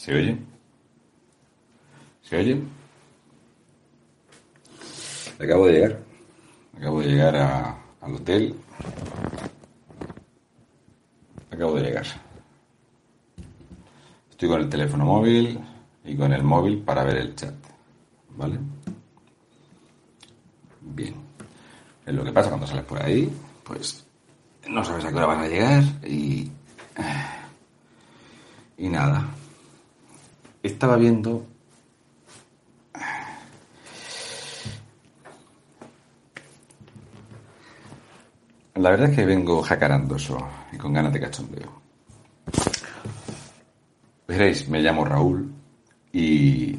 ¿Se oye? ¿Se oye? Acabo de llegar. Acabo de llegar al hotel. Acabo de llegar. Estoy con el teléfono móvil y con el móvil para ver el chat. ¿Vale? Bien. Es lo que pasa cuando sales por ahí, pues no sabes a qué hora vas a llegar y... Y nada. Estaba viendo... La verdad es que vengo jacarandoso y con ganas de cachondeo. Veréis, me llamo Raúl y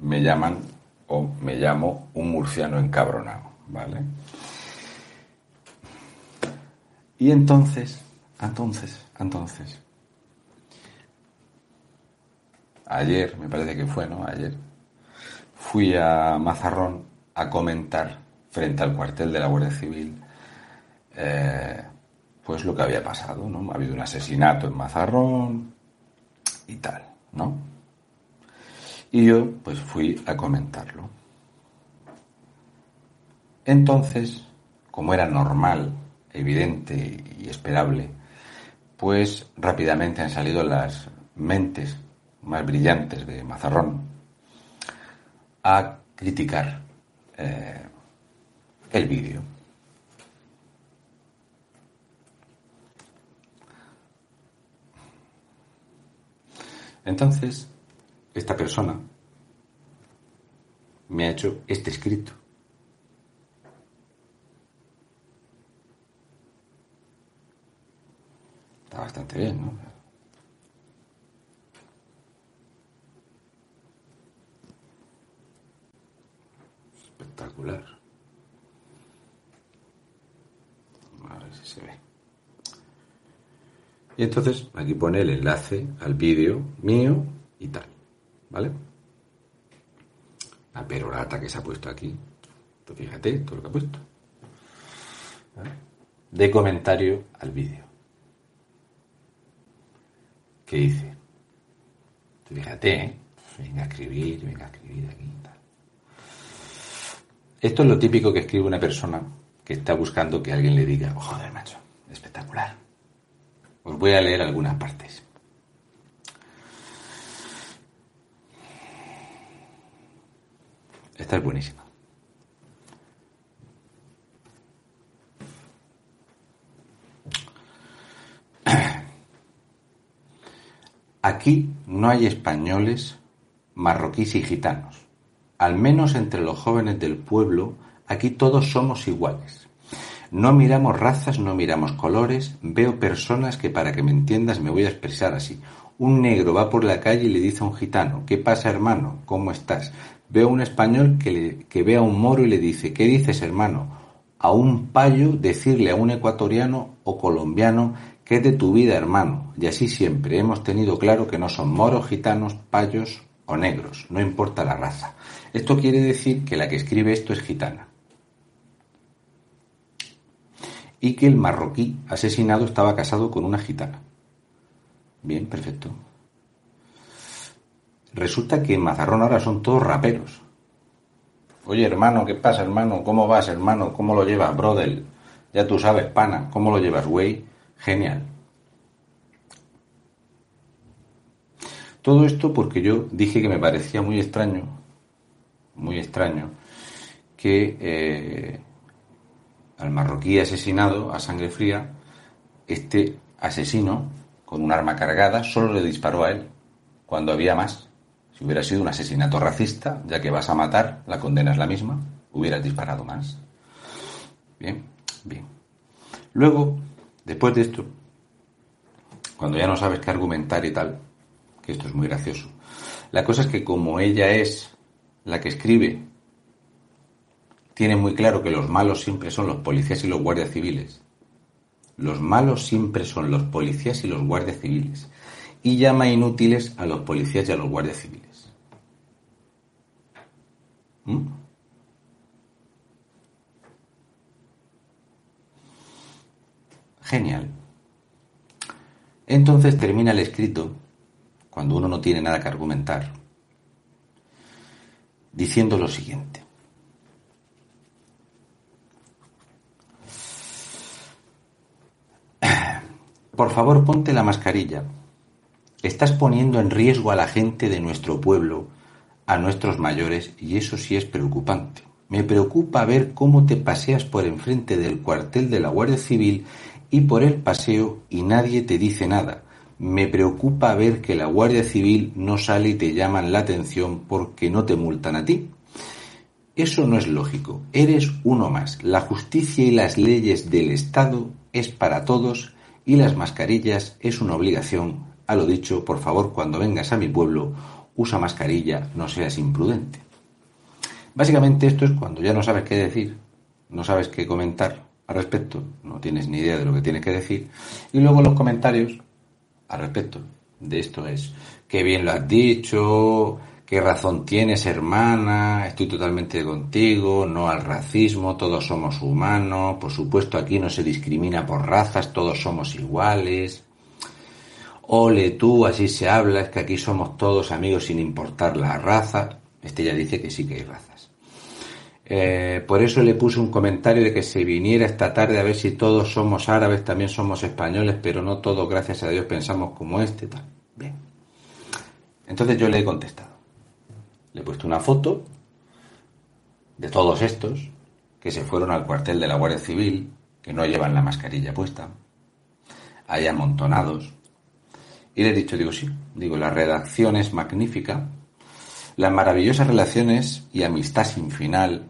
me llaman o me llamo un murciano encabronado, ¿vale? Y entonces, entonces, entonces, ayer, me parece que fue, ¿no? Ayer, fui a Mazarrón a comentar frente al cuartel de la Guardia Civil, eh, pues lo que había pasado, ¿no? Ha habido un asesinato en Mazarrón y tal, ¿no? Y yo, pues fui a comentarlo. Entonces, como era normal evidente y esperable, pues rápidamente han salido las mentes más brillantes de Mazarrón a criticar eh, el vídeo. Entonces, esta persona me ha hecho este escrito. bastante bien, ¿no? Espectacular. A ver si se ve. Y entonces aquí pone el enlace al vídeo mío y tal. ¿Vale? La perorata que se ha puesto aquí. fíjate todo lo que ha puesto. De comentario al vídeo. ¿Qué dice? Fíjate, ¿eh? Venga a escribir, venga a escribir aquí. Esto es lo típico que escribe una persona que está buscando que alguien le diga, joder, macho, espectacular. Os voy a leer algunas partes. Esta es buenísima. Aquí no hay españoles, marroquíes y gitanos. Al menos entre los jóvenes del pueblo, aquí todos somos iguales. No miramos razas, no miramos colores, veo personas que para que me entiendas me voy a expresar así. Un negro va por la calle y le dice a un gitano, ¿qué pasa hermano? ¿Cómo estás? Veo a un español que, ve a un moro y le dice, ¿qué dices hermano? A un payo decirle a un ecuatoriano o colombiano ¿Qué es de tu vida, hermano? Y así siempre hemos tenido claro que no son moros, gitanos, payos o negros, no importa la raza. Esto quiere decir que la que escribe esto es gitana. Y que el marroquí asesinado estaba casado con una gitana. Bien, perfecto. Resulta que en Mazarrón ahora son todos raperos. Oye, hermano, ¿qué pasa, hermano? ¿Cómo vas, hermano? ¿Cómo lo llevas, brother? Ya tú sabes, pana, ¿cómo lo llevas, güey? Genial. Todo esto porque yo dije que me parecía muy extraño, muy extraño, que eh, al marroquí asesinado a sangre fría, este asesino, con un arma cargada, solo le disparó a él, cuando había más. Si hubiera sido un asesinato racista, ya que vas a matar, la condena es la misma, hubieras disparado más. Bien, bien. Luego, Después de esto, cuando ya no sabes qué argumentar y tal, esto es muy gracioso, la cosa es que como ella es la que escribe, tiene muy claro que los malos siempre son los policías y los guardias civiles. Los malos siempre son los policías y los guardias civiles. Y llama inútiles a los policías y a los guardias civiles. ¿Mm? Genial. Entonces termina el escrito cuando uno no tiene nada que argumentar, diciendo lo siguiente. Por favor, ponte la mascarilla. Estás poniendo en riesgo a la gente de nuestro pueblo, a nuestros mayores, y eso sí es preocupante. Me preocupa ver cómo te paseas por enfrente del cuartel de la Guardia Civil y por el paseo y nadie te dice nada. Me preocupa ver que la Guardia Civil no sale y te llaman la atención porque no te multan a ti. Eso no es lógico. Eres uno más. La justicia y las leyes del Estado es para todos y las mascarillas es una obligación. A lo dicho, por favor, cuando vengas a mi pueblo, usa mascarilla, no seas imprudente. Básicamente esto es cuando ya no sabes qué decir, no sabes qué comentar al respecto, no tienes ni idea de lo que tienes que decir, y luego los comentarios al respecto de esto es, qué bien lo has dicho, qué razón tienes hermana, estoy totalmente contigo, no al racismo, todos somos humanos, por supuesto aquí no se discrimina por razas, todos somos iguales. Ole tú, así se habla, es que aquí somos todos amigos sin importar la raza. Este ya dice que sí que hay razas. Eh, por eso le puse un comentario de que se viniera esta tarde a ver si todos somos árabes, también somos españoles, pero no todos, gracias a Dios, pensamos como este. Tal. Bien. Entonces yo le he contestado. Le he puesto una foto de todos estos que se fueron al cuartel de la Guardia Civil, que no llevan la mascarilla puesta, hay amontonados. Y le he dicho, digo, sí, digo, la redacción es magnífica, las maravillosas relaciones y amistad sin final,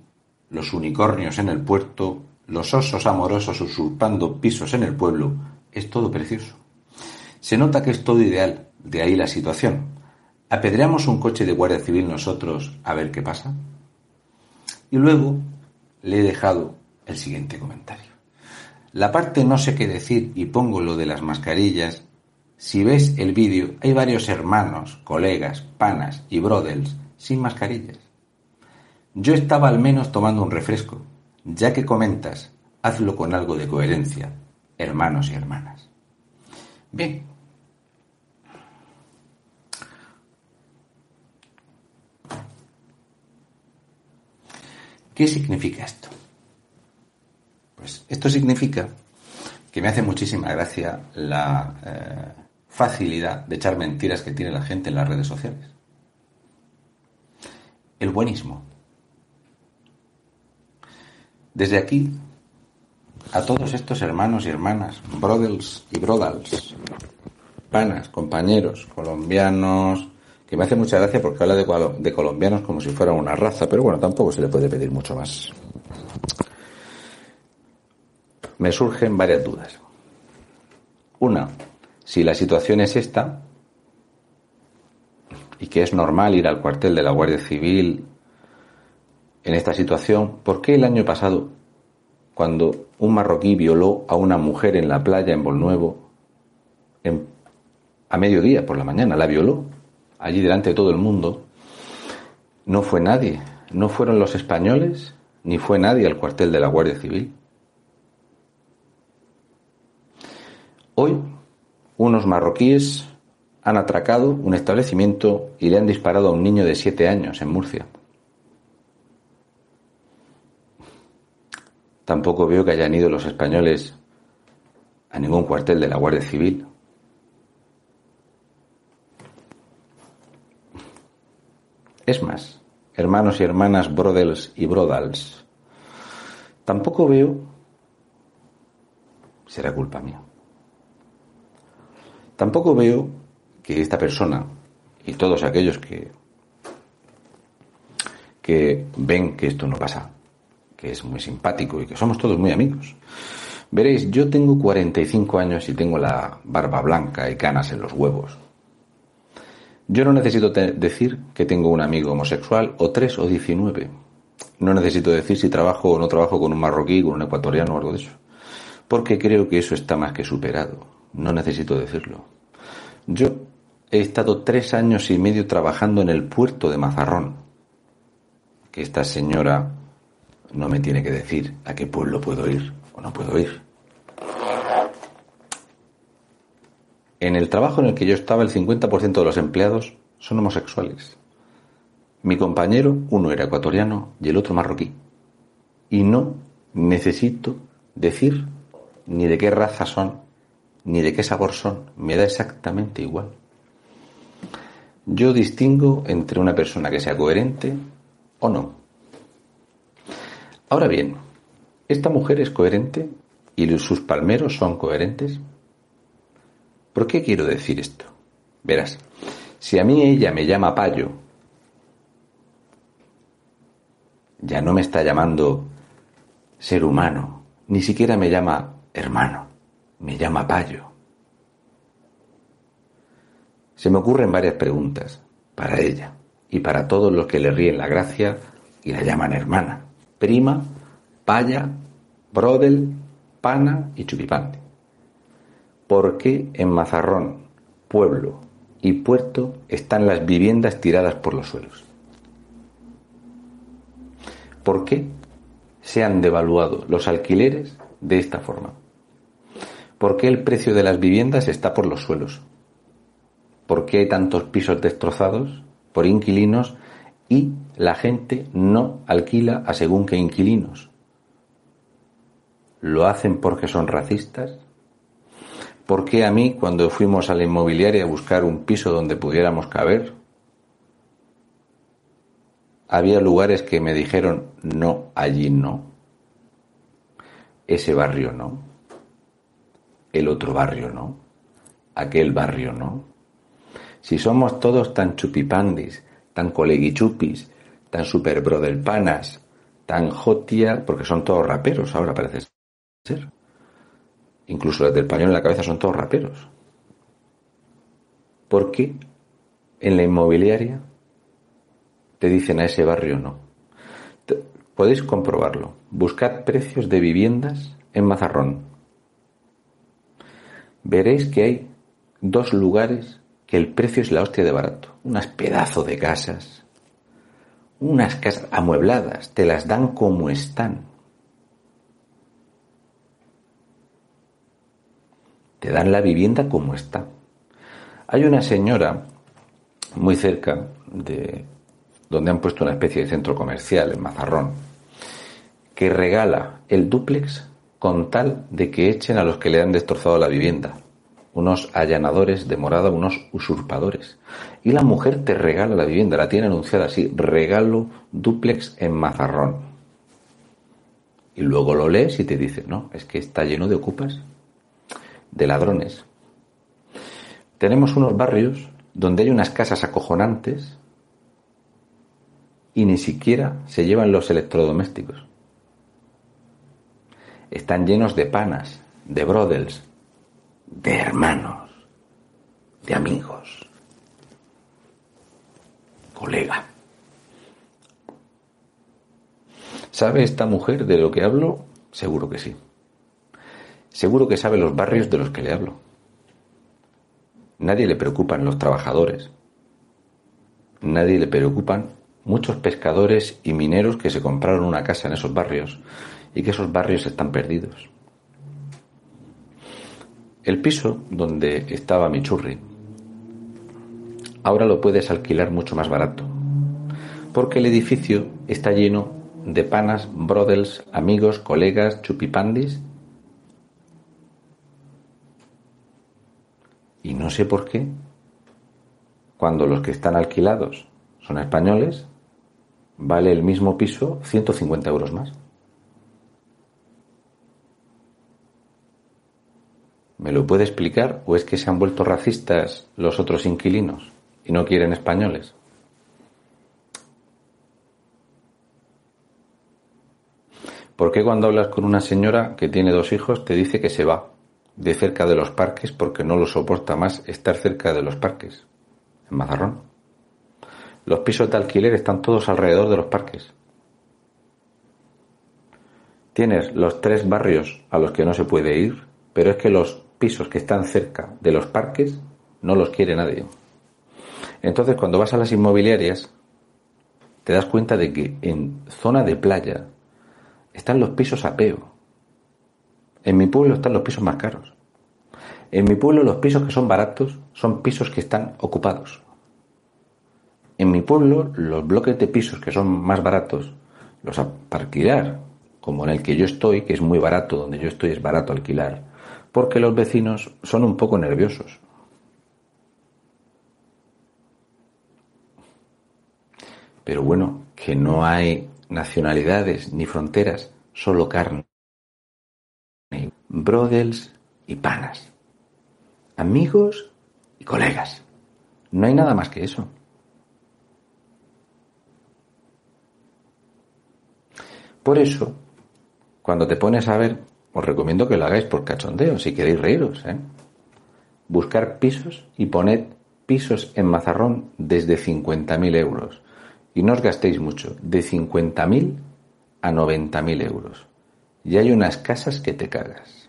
los unicornios en el puerto, los osos amorosos usurpando pisos en el pueblo, es todo precioso. Se nota que es todo ideal, de ahí la situación. ¿Apedreamos un coche de Guardia Civil nosotros a ver qué pasa? Y luego le he dejado el siguiente comentario. La parte no sé qué decir y pongo lo de las mascarillas. Si ves el vídeo, hay varios hermanos, colegas, panas y brothers sin mascarillas. Yo estaba al menos tomando un refresco. Ya que comentas, hazlo con algo de coherencia, hermanos y hermanas. Bien, ¿Qué significa esto? Pues esto significa que me hace muchísima gracia la eh, facilidad de echar mentiras que tiene la gente en las redes sociales. El buenismo. Desde aquí, a todos estos hermanos y hermanas, brothers y brodals, panas, compañeros, colombianos, que me hace mucha gracia porque habla de, colombianos como si fuera una raza, pero bueno, tampoco se le puede pedir mucho más. Me surgen varias dudas. Una, si la situación es esta, y que es normal ir al cuartel de la Guardia Civil en esta situación, ¿por qué el año pasado, cuando un marroquí violó a una mujer en la playa en Bolnuevo, a mediodía por la mañana, la violó, allí delante de todo el mundo, no fue nadie, no fueron los españoles, ni fue nadie al cuartel de la Guardia Civil. Hoy, unos marroquíes han atracado un establecimiento y le han disparado a un niño de siete años en Murcia. Tampoco veo que hayan ido los españoles a ningún cuartel de la Guardia Civil. Es más, hermanos y hermanas, brothers y brodals, tampoco veo, será culpa mía, tampoco veo que esta persona y todos aquellos que, que ven que esto no pasa, que es muy simpático y que somos todos muy amigos. Veréis, yo tengo 45 años y tengo la barba blanca y canas en los huevos. Yo no necesito decir que tengo un amigo homosexual o tres o diecinueve. No necesito decir si trabajo o no trabajo con un marroquí, con un ecuatoriano o algo de eso. Porque creo que eso está más que superado. No necesito decirlo. Yo he estado tres años y medio trabajando en el puerto de Mazarrón. Que esta señora no me tiene que decir a qué pueblo puedo ir o no puedo ir. En el trabajo en el que yo estaba, el 50% de los empleados son homosexuales. Mi compañero, uno era ecuatoriano y el otro marroquí. Y no necesito decir ni de qué raza son, ni de qué sabor son. Me da exactamente igual. Yo distingo entre una persona que sea coherente o no. Ahora bien, ¿esta mujer es coherente y sus palmeros son coherentes? ¿Por qué quiero decir esto? Verás, si a mí ella me llama payo, ya no me está llamando ser humano, ni siquiera me llama hermano, me llama payo. Se me ocurren varias preguntas para ella y para todos los que le ríen la gracia y la llaman hermana, prima, paya, brodel, pana y chupipante. ¿Por qué en Mazarrón, pueblo y puerto están las viviendas tiradas por los suelos? ¿Por qué se han devaluado los alquileres de esta forma? ¿Por qué el precio de las viviendas está por los suelos? ¿Por qué hay tantos pisos destrozados por inquilinos y la gente no alquila a según qué inquilinos? ¿Lo hacen porque son racistas? ¿Por qué a mí, cuando fuimos a la inmobiliaria a buscar un piso donde pudiéramos caber, había lugares que me dijeron, no, allí no, ese barrio no, el otro barrio no, aquel barrio no? Si somos todos tan chupipandis, tan coleguichupis, tan super panas, tan jotia, porque son todos raperos ahora parece ser. Incluso los del pañuelo en la cabeza son todos raperos. ¿Por qué en la inmobiliaria te dicen a ese barrio no? Podéis comprobarlo. Buscad precios de viviendas en Mazarrón. Veréis que hay dos lugares que el precio es la hostia de barato. Unas pedazos de casas. Unas casas amuebladas. Te las dan como están. Te dan la vivienda como está. Hay una señora muy cerca de donde han puesto una especie de centro comercial en Mazarrón, que regala el dúplex con tal de que echen a los que le han destrozado la vivienda. Unos allanadores de morada, unos usurpadores. Y la mujer te regala la vivienda, la tiene anunciada así, regalo dúplex en Mazarrón. Y luego lo lees y te dice, no, es que está lleno de ocupas de ladrones. Tenemos unos barrios donde hay unas casas acojonantes y ni siquiera se llevan los electrodomésticos. Están llenos de panas, de brodels, de hermanos, de amigos, colega. ¿Sabe esta mujer de lo que hablo? Seguro que sí. Seguro que sabe los barrios de los que le hablo. Nadie le preocupan los trabajadores. Nadie le preocupan muchos pescadores y mineros que se compraron una casa en esos barrios y que esos barrios están perdidos. El piso donde estaba mi churri ahora lo puedes alquilar mucho más barato, porque el edificio está lleno de panas, brodels, amigos, colegas, chupipandis Y no sé por qué, cuando los que están alquilados son españoles, vale el mismo piso 150 euros más. ¿Me lo puede explicar o es que se han vuelto racistas los otros inquilinos y no quieren españoles? ¿Por qué cuando hablas con una señora que tiene dos hijos te dice que se va de cerca de los parques porque no lo soporta más estar cerca de los parques, en Mazarrón. Los pisos de alquiler están todos alrededor de los parques. Tienes los tres barrios a los que no se puede ir, pero es que los pisos que están cerca de los parques no los quiere nadie. Entonces, cuando vas a las inmobiliarias, te das cuenta de que en zona de playa están los pisos a peo en mi pueblo están los pisos más caros. En mi pueblo los pisos que son baratos son pisos que están ocupados. En mi pueblo los bloques de pisos que son más baratos, los alquilar, como en el que yo estoy, que es muy barato, donde yo estoy es barato alquilar, porque los vecinos son un poco nerviosos. Pero bueno, que no hay nacionalidades ni fronteras, solo carne. Brothers y panas. Amigos y colegas. No hay nada más que eso. Por eso, cuando te pones a ver, os recomiendo que lo hagáis por cachondeo, si queréis reíros. ¿eh? Buscar pisos y poned pisos en Mazarrón desde 50.000 euros. Y no os gastéis mucho, de 50.000 a 90.000 euros. Y hay unas casas que te cagas.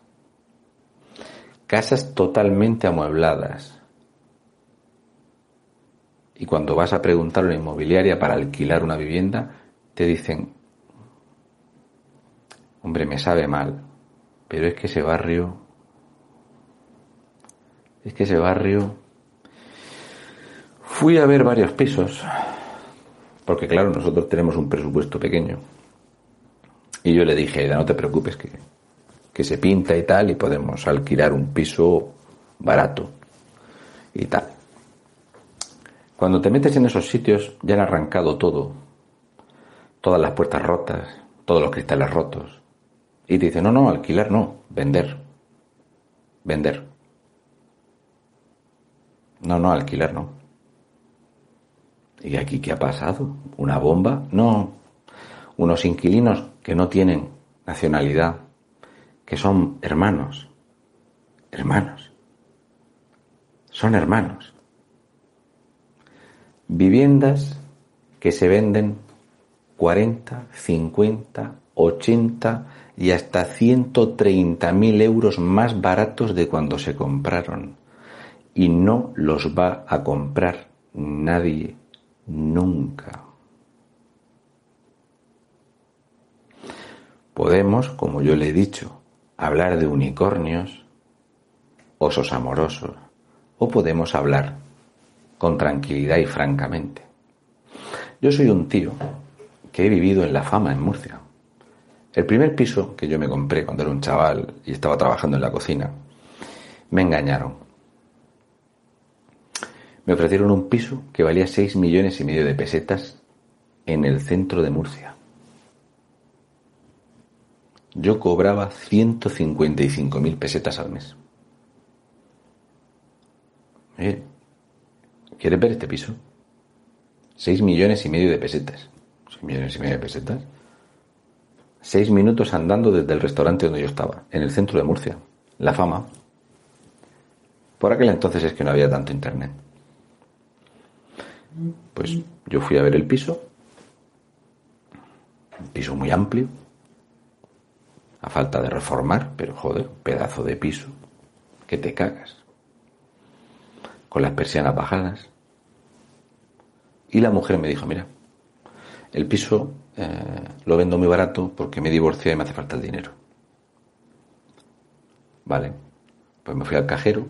Casas totalmente amuebladas. Y cuando vas a preguntar a una inmobiliaria para alquilar una vivienda, te dicen, hombre, me sabe mal, pero es que ese barrio, es que ese barrio, fui a ver varios pisos porque claro, nosotros tenemos un presupuesto pequeño. Y yo le dije, no te preocupes, que, que se pinta y tal, y podemos alquilar un piso barato y tal. Cuando te metes en esos sitios, ya han arrancado todo, todas las puertas rotas, todos los cristales rotos. Y te dicen, no, no, alquilar no, vender. Vender. No, no, alquilar no. ¿Y aquí qué ha pasado? ¿Una bomba? No. Unos inquilinos que no tienen nacionalidad, que son hermanos. Hermanos. Son hermanos. Viviendas que se venden 40, 50, 80 y hasta 130 mil euros más baratos de cuando se compraron. Y no los va a comprar nadie nunca. Podemos, como yo le he dicho, hablar de unicornios, osos amorosos, o podemos hablar con tranquilidad y francamente. Yo soy un tío que he vivido en la fama en Murcia. El primer piso que yo me compré cuando era un chaval y estaba trabajando en la cocina, me engañaron me ofrecieron un piso que valía 6 millones y medio de pesetas en el centro de Murcia. Yo cobraba 155.000 pesetas al mes. Eh, ¿Quieres ver este piso? 6 millones y medio de pesetas. 6 millones y medio de pesetas. Seis minutos andando desde el restaurante donde yo estaba, en el centro de Murcia. La fama. Por aquel entonces es que no había tanto internet. Pues yo fui a ver el piso, un piso muy amplio, a falta de reformar, pero joder, pedazo de piso, que te cagas, con las persianas bajadas. Y la mujer me dijo, mira, el piso eh, lo vendo muy barato porque me divorcié y me hace falta el dinero. Vale, pues me fui al cajero,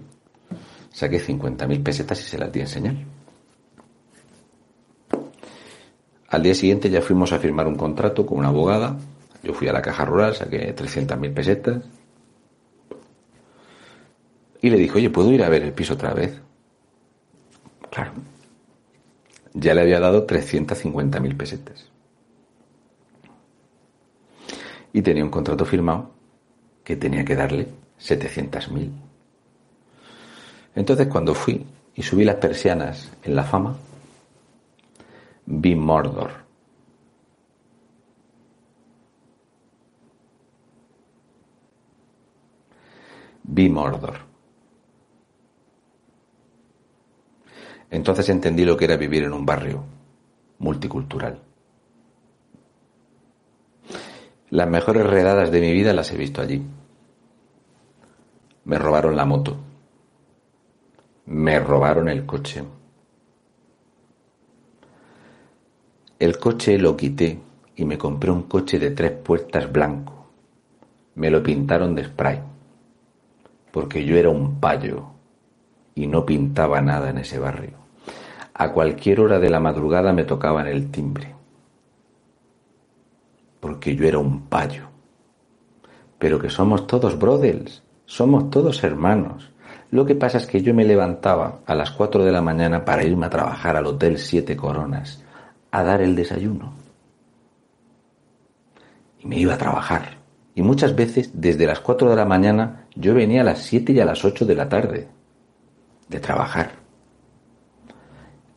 saqué 50.000 pesetas y se las di a enseñar. Al día siguiente ya fuimos a firmar un contrato con una abogada. Yo fui a la caja rural, saqué 300.000 pesetas. Y le dije, oye, ¿puedo ir a ver el piso otra vez? Claro. Ya le había dado 350.000 pesetas. Y tenía un contrato firmado que tenía que darle 700.000. Entonces cuando fui y subí las persianas en la fama, vi Mordor. Vi Mordor. Entonces entendí lo que era vivir en un barrio multicultural. Las mejores redadas de mi vida las he visto allí. Me robaron la moto. Me robaron el coche. El coche lo quité y me compré un coche de tres puertas blanco. Me lo pintaron de spray. porque yo era un payo y no pintaba nada en ese barrio. A cualquier hora de la madrugada me tocaban el timbre, porque yo era un payo. Pero que somos todos brothers, somos todos hermanos. Lo que pasa es que yo me levantaba a las cuatro de la mañana para irme a trabajar al Hotel Siete Coronas, a dar el desayuno. Y me iba a trabajar. Y muchas veces, desde las cuatro de la mañana, yo venía a las siete y a las ocho de la tarde de trabajar,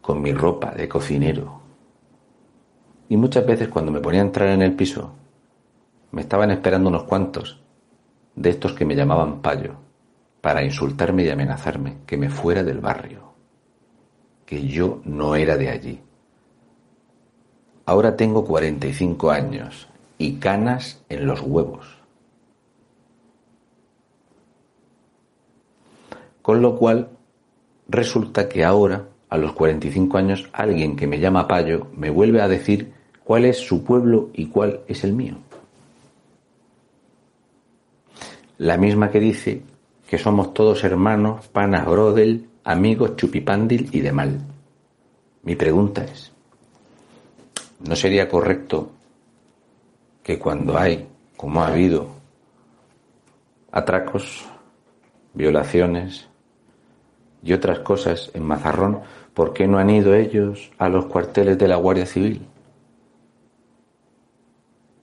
con mi ropa de cocinero. Y muchas veces cuando me ponía a entrar en el piso, me estaban esperando unos cuantos de estos que me llamaban payo, para insultarme y amenazarme que me fuera del barrio, que yo no era de allí. Ahora tengo 45 años y canas en los huevos. Con lo cual, resulta que ahora, a los 45 años, alguien que me llama Payo me vuelve a decir cuál es su pueblo y cuál es el mío. La misma que dice que somos todos hermanos, panas brodel, amigos chupipándil y de mal. Mi pregunta es, ¿no sería correcto que cuando hay, como ha habido, atracos, violaciones y otras cosas en Mazarrón, ¿por qué no han ido ellos a los cuarteles de la Guardia Civil?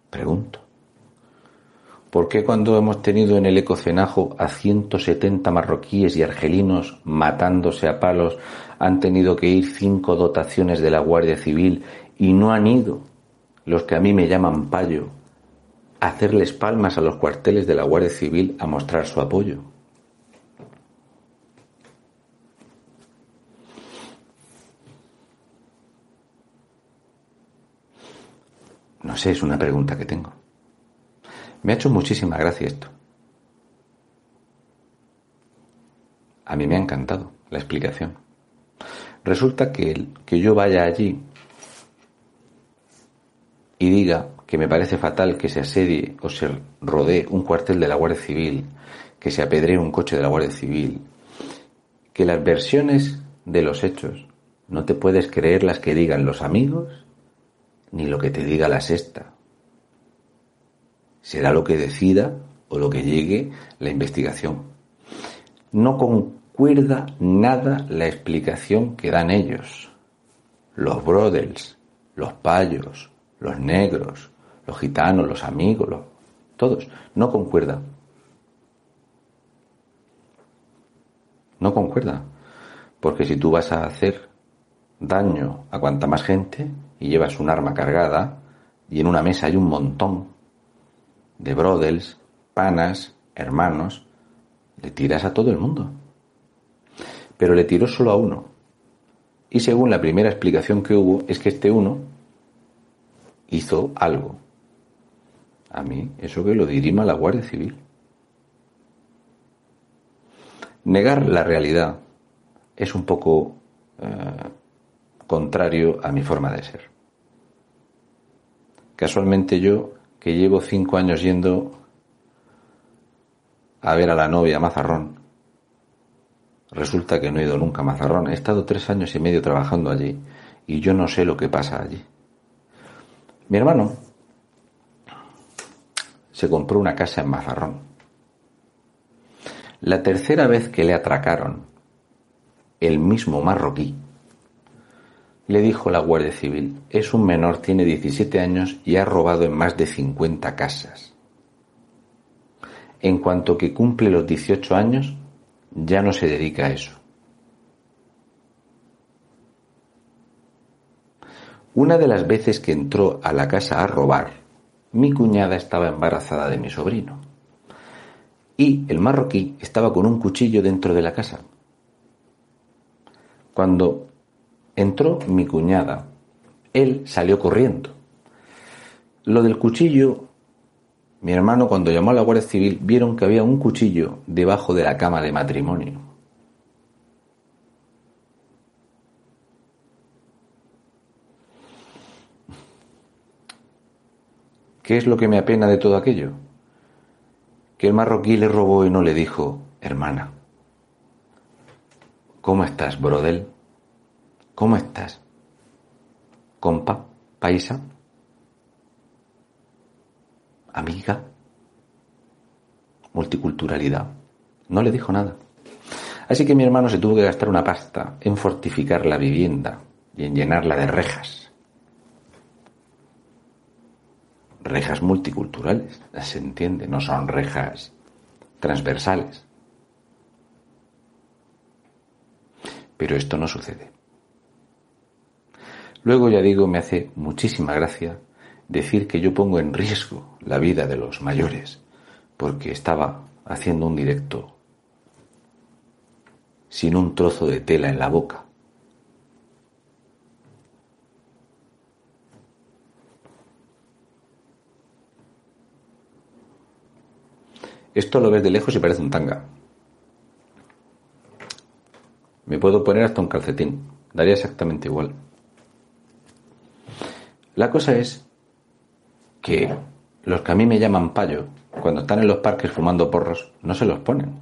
Pregunto. ¿Por qué cuando hemos tenido en el ecocenajo a 170 marroquíes y argelinos matándose a palos han tenido que ir cinco dotaciones de la Guardia Civil y no han ido los que a mí me llaman payo a hacerles palmas a los cuarteles de la Guardia Civil a mostrar su apoyo? No sé, es una pregunta que tengo. Me ha hecho muchísima gracia esto. A mí me ha encantado la explicación. Resulta que, que yo vaya allí y diga que me parece fatal que se asedie o se rodee un cuartel de la Guardia Civil, que se apedree un coche de la Guardia Civil, que las versiones de los hechos no te puedes creer las que digan los amigos ni lo que te diga la sexta será lo que decida o lo que llegue la investigación. No concuerda nada la explicación que dan ellos. Los brothers, los payos, los negros, los gitanos, los amigos, todos, no concuerda. No concuerda. Porque si tú vas a hacer daño a cuanta más gente y llevas un arma cargada y en una mesa hay un montón de brodels, panas, hermanos, le tiras a todo el mundo. Pero le tiró solo a uno. Y según la primera explicación que hubo, es que este uno hizo algo. A mí, eso que lo dirima la Guardia Civil. Negar la realidad es un poco eh, contrario a mi forma de ser. Casualmente yo que llevo cinco años yendo a ver a la novia Mazarrón. Resulta que no he ido nunca a Mazarrón. He estado tres años y medio trabajando allí y yo no sé lo que pasa allí. Mi hermano se compró una casa en Mazarrón. La tercera vez que le atracaron, el mismo marroquí le dijo la Guardia Civil, es un menor, tiene 17 años y ha robado en más de 50 casas. En cuanto que cumple los 18 años, ya no se dedica a eso. Una de las veces que entró a la casa a robar, mi cuñada estaba embarazada de mi sobrino. Y el marroquí estaba con un cuchillo dentro de la casa. Cuando Entró mi cuñada. Él salió corriendo. Lo del cuchillo, mi hermano cuando llamó a la Guardia Civil vieron que había un cuchillo debajo de la cama de matrimonio. ¿Qué es lo que me apena de todo aquello? Que el marroquí le robó y no le dijo, hermana. ¿Cómo estás, Brodel? ¿Cómo estás? Compa, paisa, amiga, multiculturalidad. No le dijo nada. Así que mi hermano se tuvo que gastar una pasta en fortificar la vivienda y en llenarla de rejas. Rejas multiculturales, se entiende, no son rejas transversales. Pero esto no sucede. Luego, ya digo, me hace muchísima gracia decir que yo pongo en riesgo la vida de los mayores, porque estaba haciendo un directo sin un trozo de tela en la boca. Esto lo ves de lejos y parece un tanga. Me puedo poner hasta un calcetín. Daría exactamente igual. La cosa es que los que a mí me llaman payo, cuando están en los parques fumando porros, no se los ponen.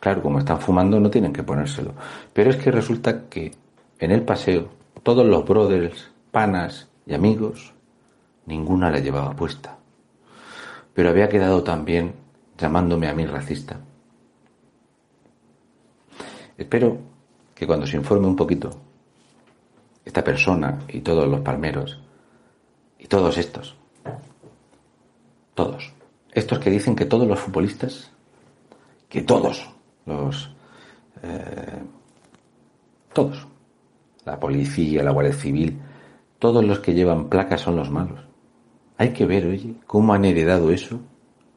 Claro, como están fumando no tienen que ponérselo. Pero es que resulta que en el paseo todos los brothers, panas y amigos, ninguna la llevaba puesta. Pero había quedado también llamándome a mí racista. Espero que cuando se informe un poquito, esta persona y todos los palmeros, y todos estos, todos, estos que dicen que todos los futbolistas, que todos los, eh, todos, la policía, la Guardia Civil, todos los que llevan placas son los malos. Hay que ver, oye, cómo han heredado eso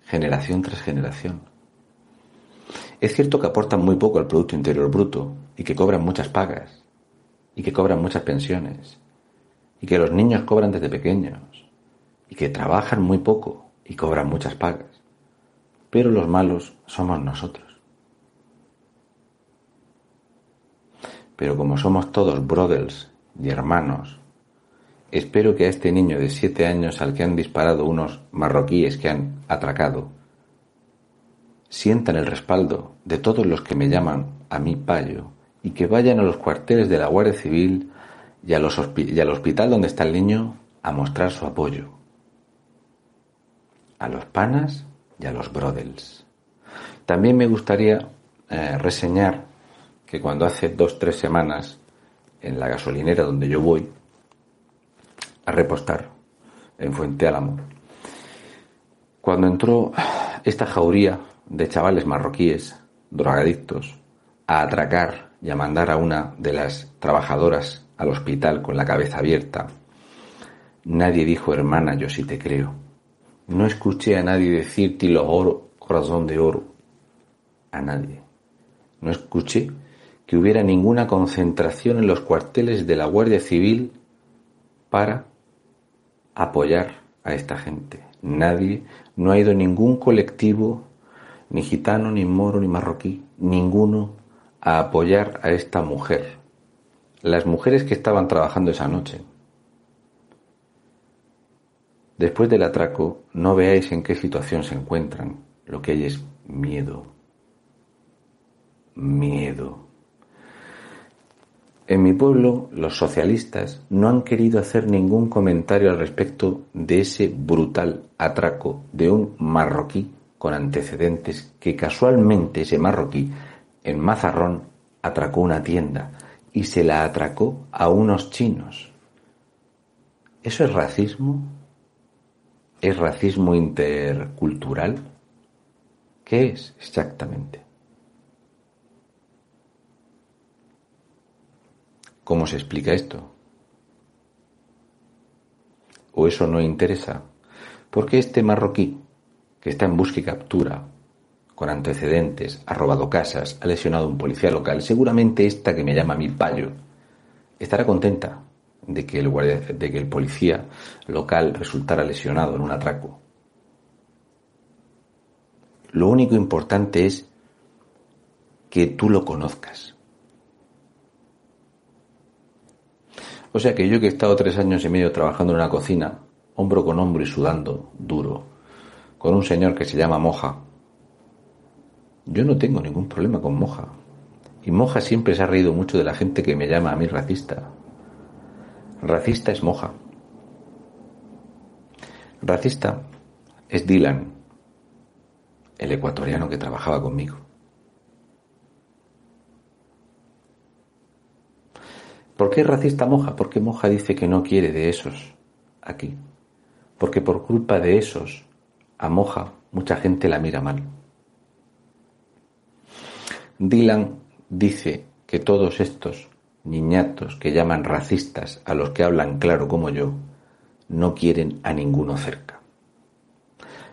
generación tras generación. Es cierto que aportan muy poco al Producto Interior Bruto y que cobran muchas pagas y que cobran muchas pensiones y que los niños cobran desde pequeños y que trabajan muy poco y cobran muchas pagas. Pero los malos somos nosotros. Pero como somos todos brothers y hermanos, espero que a este niño de siete años al que han disparado unos marroquíes que han atracado, sientan el respaldo de todos los que me llaman a mi payo y que vayan a los cuarteles de la Guardia Civil y, al hospital donde está el niño a mostrar su apoyo. A los panas y a los brothers. También me gustaría eh, reseñar que cuando hace dos tres semanas en la gasolinera donde yo voy a repostar en Fuente Álamo, cuando entró esta jauría de chavales marroquíes, drogadictos, a atracar y a mandar a una de las trabajadoras al hospital con la cabeza abierta, nadie dijo, hermana, yo sí te creo. No escuché a nadie decir tilo oro, corazón de oro. A nadie. No escuché que hubiera ninguna concentración en los cuarteles de la Guardia Civil para apoyar a esta gente. Nadie, no ha ido ningún colectivo ni gitano, ni moro, ni marroquí, ninguno, a apoyar a esta mujer. Las mujeres que estaban trabajando esa noche. Después del atraco, no veáis en qué situación se encuentran. Lo que hay es miedo. Miedo. En mi pueblo, los socialistas no han querido hacer ningún comentario al respecto de ese brutal atraco de un marroquí con antecedentes que casualmente ese marroquí en Mazarrón atracó una tienda y se la atracó a unos chinos. ¿Eso es racismo? ¿Es racismo intercultural? ¿Qué es exactamente? ¿Cómo se explica esto? ¿O eso no interesa? Porque este marroquí que está en busca y captura, con antecedentes, ha robado casas, ha lesionado a un policía local, seguramente esta que me llama mi payo estará contenta de que, el de que el policía local resultara lesionado en un atraco. Lo único importante es que tú lo conozcas. O sea que yo que he estado tres años y medio trabajando en una cocina, hombro con hombro y sudando, duro, con un señor que se llama Moja, Yo no tengo ningún problema con Moja. Y Moja siempre se ha reído mucho de la gente que me llama a mí racista. Racista es Moja. Racista es Dylan, el ecuatoriano que trabajaba conmigo. ¿Por qué racista Moja? Porque Moja dice que no quiere de esos aquí. Porque por culpa de esos, a Moja mucha gente la mira mal. Dylan dice que todos estos niñatos que llaman racistas a los que hablan claro como yo, no quieren a ninguno cerca.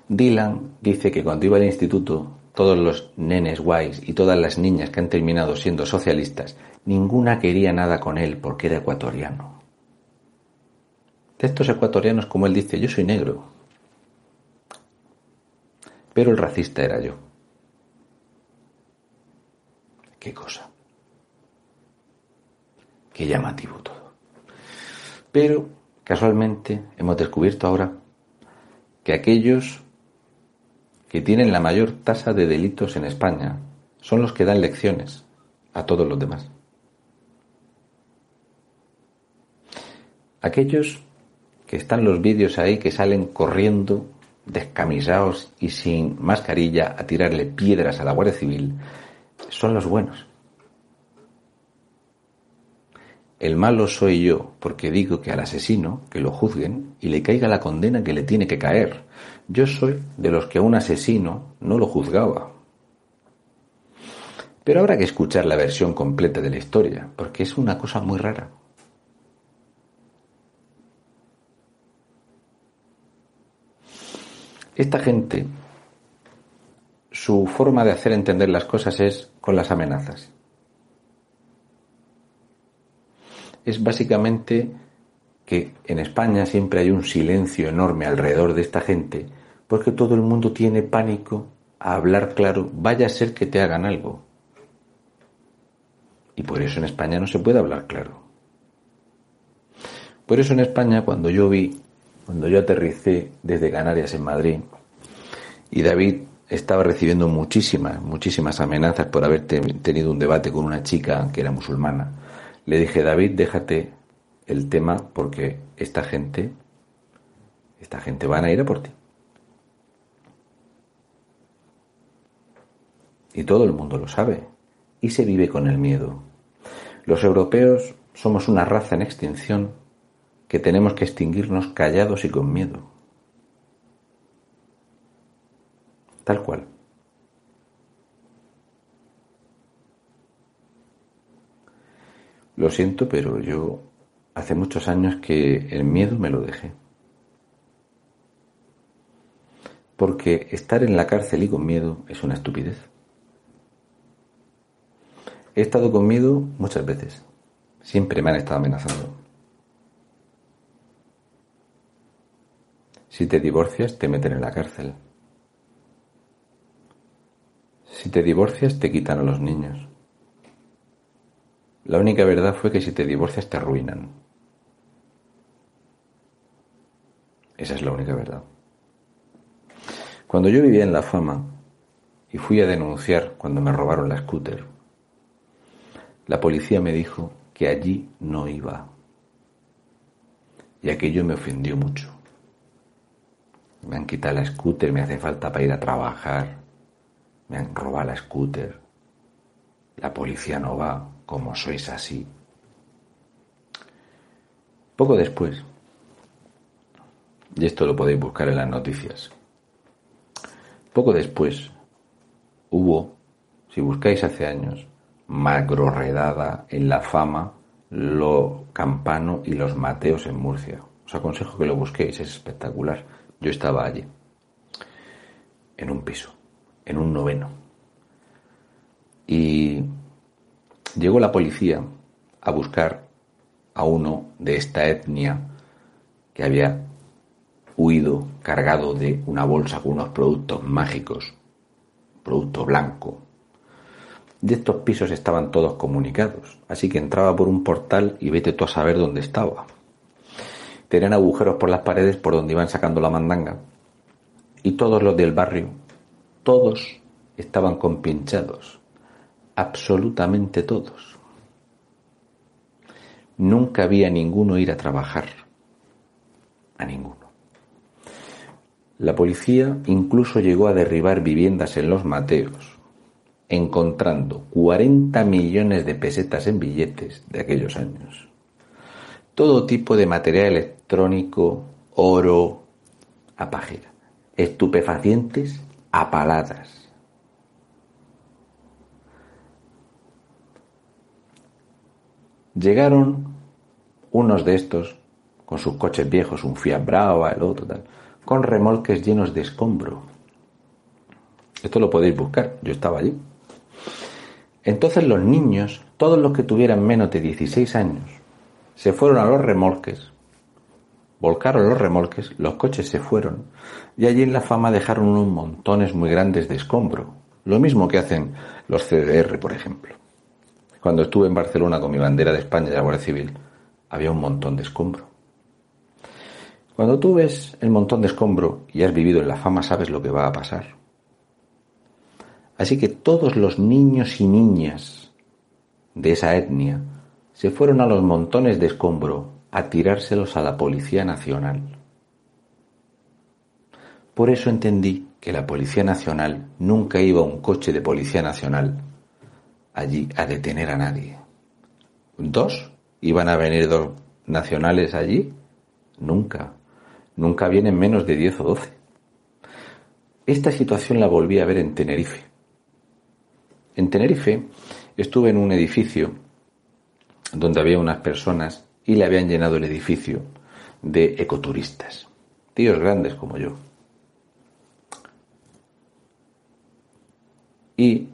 Dylan dice que cuando iba al instituto, todos los nenes guays y todas las niñas que han terminado siendo socialistas, ninguna quería nada con él porque era ecuatoriano. De estos ecuatorianos, como él dice, yo soy negro. Pero el racista era yo. Qué cosa. Qué llamativo todo. Pero, casualmente, hemos descubierto ahora que aquellos que tienen la mayor tasa de delitos en España son los que dan lecciones a todos los demás. Aquellos que están los vídeos ahí que salen corriendo descamisados y sin mascarilla a tirarle piedras a la Guardia Civil son los buenos. El malo soy yo porque digo que al asesino que lo juzguen y le caiga la condena que le tiene que caer. Yo soy de los que a un asesino no lo juzgaba. Pero habrá que escuchar la versión completa de la historia, porque es una cosa muy rara. Esta gente, su forma de hacer entender las cosas es con las amenazas. es básicamente que en España siempre hay un silencio enorme alrededor de esta gente, porque todo el mundo tiene pánico a hablar claro, vaya a ser que te hagan algo. Y por eso en España no se puede hablar claro. Por eso en España cuando yo vi, cuando yo aterricé desde Canarias en Madrid, y David estaba recibiendo muchísimas, muchísimas amenazas por haber tenido un debate con una chica que era musulmana, le dije, David, déjate el tema porque esta gente, esta gente van a ir a por ti. Y todo el mundo lo sabe. Y se vive con el miedo. Los europeos somos una raza en extinción que tenemos que extinguirnos callados y con miedo. Tal cual. Lo siento, pero yo hace muchos años que el miedo me lo dejé. Porque estar en la cárcel y con miedo es una estupidez. He estado con miedo muchas veces. Siempre me han estado amenazando. Si te divorcias, te meten en la cárcel. Si te divorcias, te quitan a los niños. La única verdad fue que si te divorcias te arruinan. Esa es la única verdad. Cuando yo vivía en la fama y fui a denunciar cuando me robaron la scooter, la policía me dijo que allí no iba. Y aquello me ofendió mucho. Me han quitado la scooter, me hace falta para ir a trabajar. Me han robado la scooter. La policía no va como sois así. Poco después, y esto lo podéis buscar en las noticias, poco después hubo, si buscáis hace años, macro redada en la fama, lo Campano y los Mateos en Murcia. Os aconsejo que lo busquéis, es espectacular. Yo estaba allí, en un piso, en un noveno. Y Llegó la policía a buscar a uno de esta etnia que había huido cargado de una bolsa con unos productos mágicos, producto blanco. De estos pisos estaban todos comunicados, así que entraba por un portal y vete tú a saber dónde estaba. Tenían agujeros por las paredes por donde iban sacando la mandanga. Y todos los del barrio, todos estaban compinchados, absolutamente todos. Nunca había ninguno ir a trabajar, a ninguno. La policía incluso llegó a derribar viviendas en los Mateos, encontrando 40 millones de pesetas en billetes de aquellos años. Todo tipo de material electrónico, oro, a estupefacientes a paladas. Llegaron unos de estos con sus coches viejos, un Fiat Brava, el otro tal, con remolques llenos de escombro. Esto lo podéis buscar, yo estaba allí. Entonces los niños, todos los que tuvieran menos de 16 años, se fueron a los remolques, volcaron los remolques, los coches se fueron y allí en la fama dejaron unos montones muy grandes de escombro, lo mismo que hacen los CDR, por ejemplo. Cuando estuve en Barcelona con mi bandera de España y la Guardia Civil, había un montón de escombro. Cuando tú ves el montón de escombro y has vivido en la fama, sabes lo que va a pasar. Así que todos los niños y niñas de esa etnia se fueron a los montones de escombro a tirárselos a la Policía Nacional. Por eso entendí que la Policía Nacional nunca iba a un coche de Policía Nacional allí a detener a nadie. ¿Dos? ¿Iban a venir dos nacionales allí? Nunca. Nunca vienen menos de 10 o 12. Esta situación la volví a ver en Tenerife. En Tenerife estuve en un edificio donde había unas personas y le habían llenado el edificio de ecoturistas, tíos grandes como yo. Y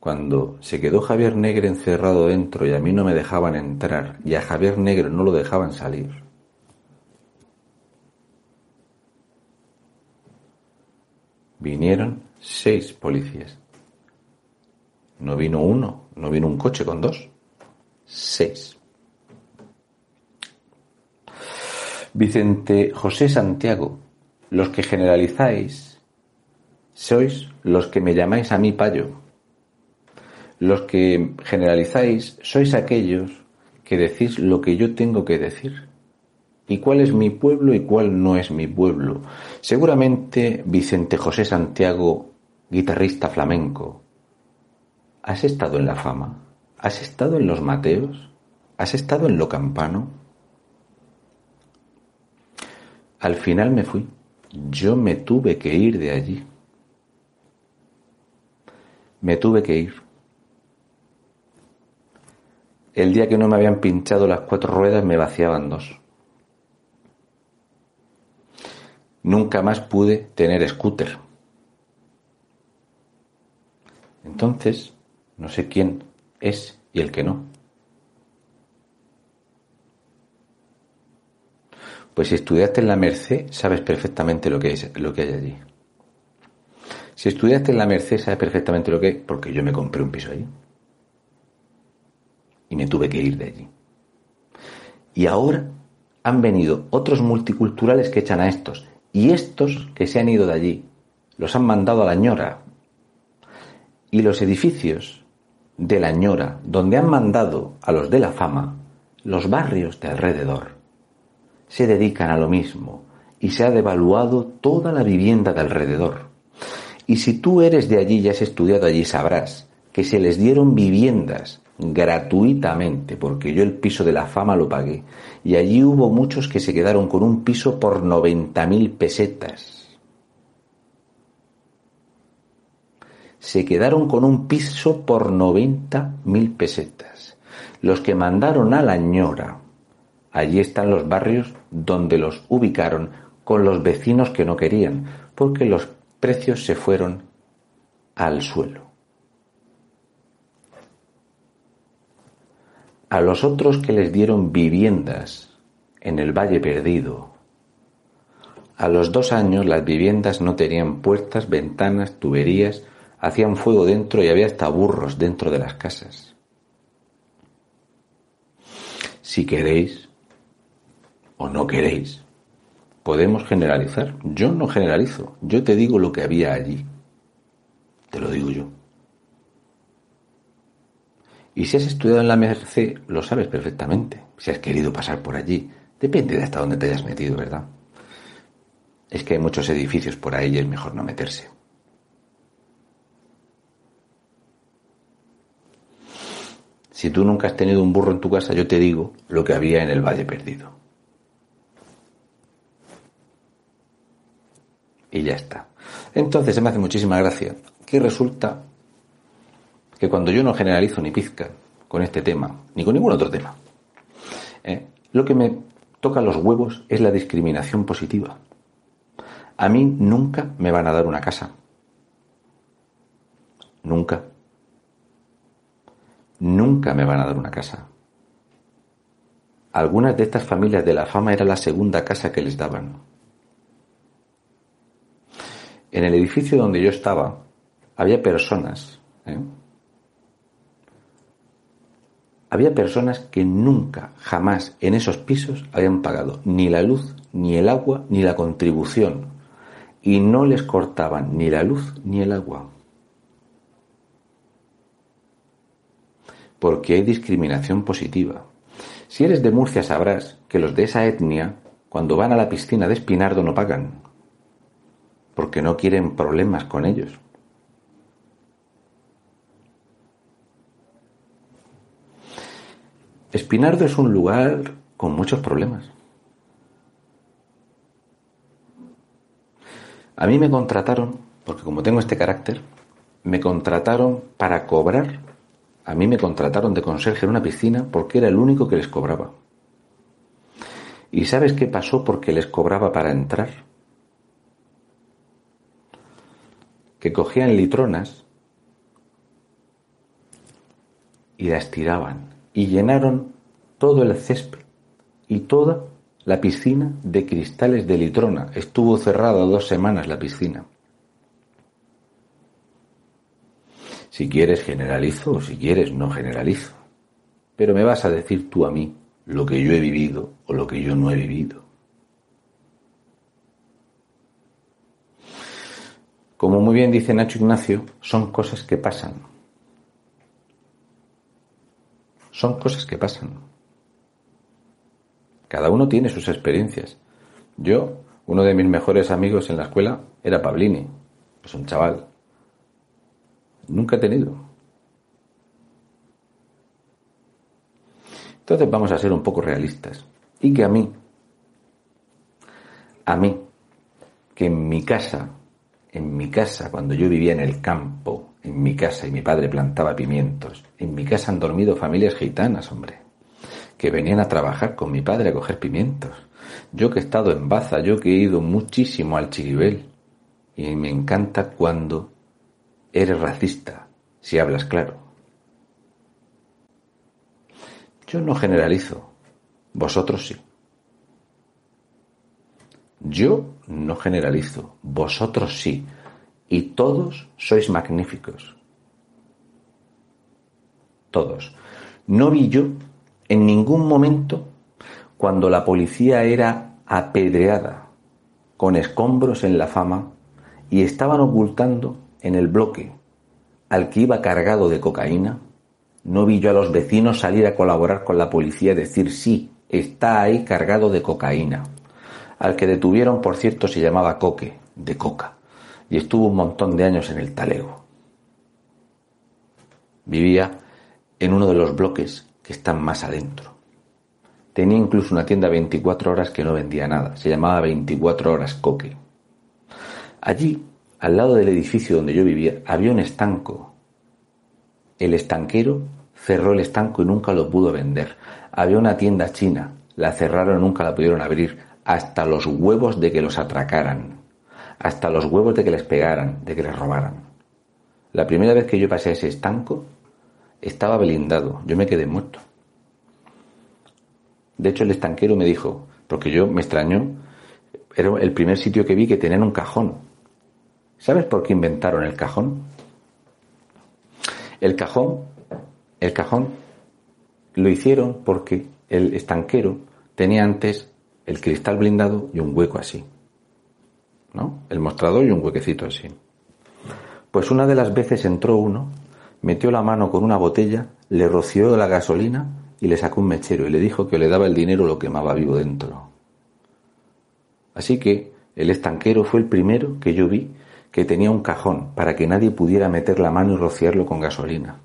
cuando se quedó Javier Negre encerrado dentro y a mí no me dejaban entrar y a Javier Negre no lo dejaban salir, Vinieron seis policías. No vino uno, no vino un coche con dos. Seis. Vicente José Santiago, los que generalizáis, sois los que me llamáis a mí payo. Los que generalizáis sois aquellos que decís lo que yo tengo que decir y cuál es mi pueblo y cuál no es mi pueblo. Seguramente Vicente José Santiago, guitarrista flamenco, ¿has estado en la fama? ¿Has estado en los Mateos? ¿Has estado en lo campano? Al final me fui. Yo me tuve que ir de allí. Me tuve que ir. El día que no me habían pinchado las cuatro ruedas me vaciaban dos. Nunca más pude tener scooter. Entonces, no sé quién es y el que no. Pues si estudiaste en la Merced, sabes perfectamente lo que, es, lo que hay allí. Si estudiaste en la Merced, sabes perfectamente lo que es, porque yo me compré un piso allí. Y me tuve que ir de allí. Y ahora han venido otros multiculturales que echan a estos y estos que se han ido de allí los han mandado a la ñora. Y los edificios de la ñora, donde han mandado a los de la fama, los barrios de alrededor, se dedican a lo mismo y se ha devaluado toda la vivienda de alrededor. Y si tú eres de allí y has estudiado allí, sabrás que se les dieron viviendas gratuitamente, porque yo el piso de la fama lo pagué, y allí hubo muchos que se quedaron con un piso por 90.000 pesetas. Se quedaron con un piso por 90.000 pesetas. Los que mandaron a la ñora, allí están los barrios donde los ubicaron con los vecinos que no querían, porque los precios se fueron al suelo. a los otros que les dieron viviendas en el Valle Perdido. A los dos años las viviendas no tenían puertas, ventanas, tuberías, hacían fuego dentro y había hasta burros dentro de las casas. Si queréis o no queréis, podemos generalizar. Yo no generalizo, yo te digo lo que había allí. te lo digo yo. Y si has estudiado en la Merced, lo sabes perfectamente. Si has querido pasar por allí, depende de hasta dónde te hayas metido, ¿verdad? Es que hay muchos edificios por ahí y es mejor no meterse. Si tú nunca has tenido un burro en tu casa, yo te digo lo que había en el Valle Perdido. Y ya está. Entonces se me hace muchísima gracia que resulta que cuando yo no generalizo ni pizca con este tema, ni con ningún otro tema, eh, lo que me toca los huevos es la discriminación positiva. A mí nunca me van a dar una casa. Nunca. Nunca me van a dar una casa. Algunas de estas familias de la fama era la segunda casa que les daban. En el edificio donde yo estaba había personas, ¿eh? había personas que nunca, jamás en esos pisos habían pagado ni la luz, ni el agua, ni la contribución. Y no les cortaban ni la luz ni el agua. porque hay discriminación positiva. Si eres de Murcia sabrás que los de esa etnia, cuando van a la piscina de Espinardo no pagan, porque no quieren problemas con ellos. Espinardo es un lugar con muchos problemas. A mí me contrataron, porque como tengo este carácter, me contrataron para cobrar a mí me contrataron de conserje en una piscina porque era el único que les cobraba. ¿Y sabes qué pasó porque les cobraba para entrar? Que cogían litronas y las tiraban y llenaron todo el césped y toda la piscina de cristales de litrona. Estuvo cerrada dos semanas la piscina. Si quieres generalizo o si quieres no generalizo. Pero me vas a decir tú a mí lo que yo he vivido o lo que yo no he vivido. Como muy bien dice Nacho Ignacio, son cosas que pasan. Son cosas que pasan. Cada uno tiene sus experiencias. Yo, uno de mis mejores amigos en la escuela era Pablini, pues un chaval Nunca he tenido. Entonces vamos a ser un poco realistas. Y que a mí, a mí, que en mi casa, en mi casa, cuando yo vivía en el campo, en mi casa y mi padre plantaba pimientos, en mi casa han dormido familias gitanas, hombre, que venían a trabajar con mi padre a coger pimientos. Yo que he estado en Baza, yo que he ido muchísimo al Chiribel, y me encanta cuando Eres racista, si hablas claro. Yo no generalizo, vosotros sí. Yo no generalizo, vosotros sí. Y todos sois magníficos. Todos. No vi yo en ningún momento cuando la policía era apedreada con escombros en la fama y estaban ocultando en el bloque al que iba cargado de cocaína, no vi yo a los vecinos salir a colaborar con la policía y decir sí, está ahí cargado de cocaína. Al que detuvieron, por cierto, se llamaba Coque, de coca, y estuvo un montón de años en el talego. Vivía en uno de los bloques que están más adentro. Tenía incluso una tienda 24 horas que no vendía nada, se llamaba 24 horas Coque. Allí al lado del edificio donde yo vivía había un estanco. El estanquero cerró el estanco y nunca lo pudo vender. Había una tienda china, la cerraron nunca la pudieron abrir, hasta los huevos de que los atracaran, hasta los huevos de que les pegaran, de que les robaran. La primera vez que yo pasé a ese estanco, estaba blindado, yo me quedé muerto. De hecho, el estanquero me dijo, porque yo me extrañó, era el primer sitio que vi que tenían un cajón. ¿Sabes por qué inventaron el cajón? El cajón, el cajón lo hicieron porque el estanquero tenía antes el cristal blindado y un hueco así. ¿No? El mostrador y un huequecito así. Pues una de las veces entró uno, metió la mano con una botella, le roció la gasolina y le sacó un mechero y le dijo que le daba el dinero lo quemaba vivo dentro. Así que el estanquero fue el primero que yo vi que tenía un cajón para que nadie pudiera meter la mano y rociarlo con gasolina.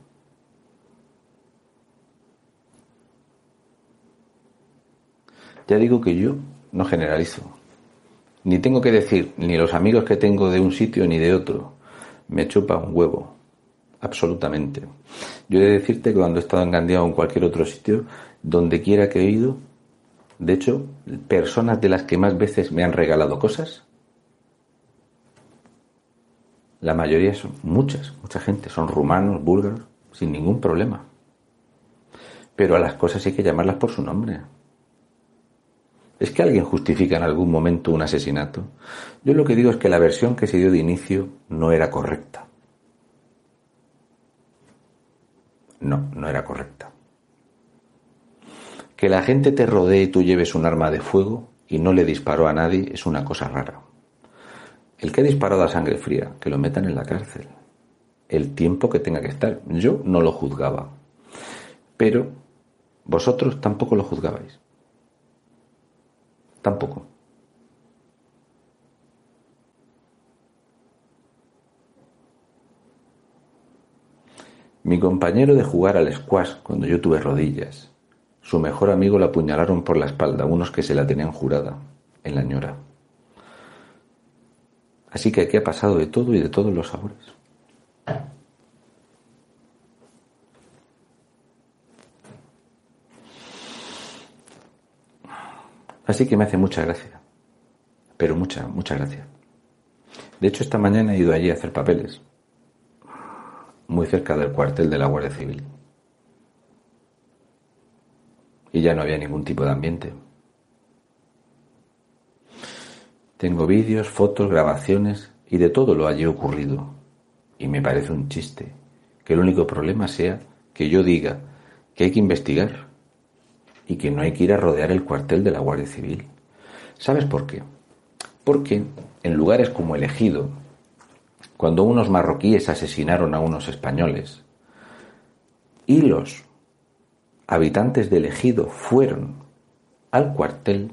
Ya digo que yo no generalizo. Ni tengo que decir ni los amigos que tengo de un sitio ni de otro. Me chupa un huevo. Absolutamente. Yo he de decirte que cuando he estado engandeado en cualquier otro sitio, donde quiera que he ido, de hecho, personas de las que más veces me han regalado cosas, la mayoría son muchas, mucha gente, son rumanos, búlgaros, sin ningún problema. Pero a las cosas hay que llamarlas por su nombre. ¿Es que alguien justifica en algún momento un asesinato? Yo lo que digo es que la versión que se dio de inicio no era correcta. No, no era correcta. Que la gente te rodee y tú lleves un arma de fuego y no le disparó a nadie es una cosa rara. El que ha disparado a sangre fría, que lo metan en la cárcel. El tiempo que tenga que estar. Yo no lo juzgaba. Pero vosotros tampoco lo juzgabais. Tampoco. Mi compañero de jugar al squash cuando yo tuve rodillas. Su mejor amigo la apuñalaron por la espalda, unos que se la tenían jurada, en la ñora. Así que aquí ha pasado de todo y de todos los sabores. Así que me hace mucha gracia. Pero mucha, mucha gracia. De hecho, esta mañana he ido allí a hacer papeles. Muy cerca del cuartel de la Guardia Civil. Y ya no había ningún tipo de ambiente. Tengo vídeos, fotos, grabaciones y de todo lo haya ocurrido. Y me parece un chiste que el único problema sea que yo diga que hay que investigar y que no hay que ir a rodear el cuartel de la Guardia Civil. ¿Sabes por qué? Porque en lugares como el cuando unos marroquíes asesinaron a unos españoles y los habitantes del Ejido fueron al cuartel,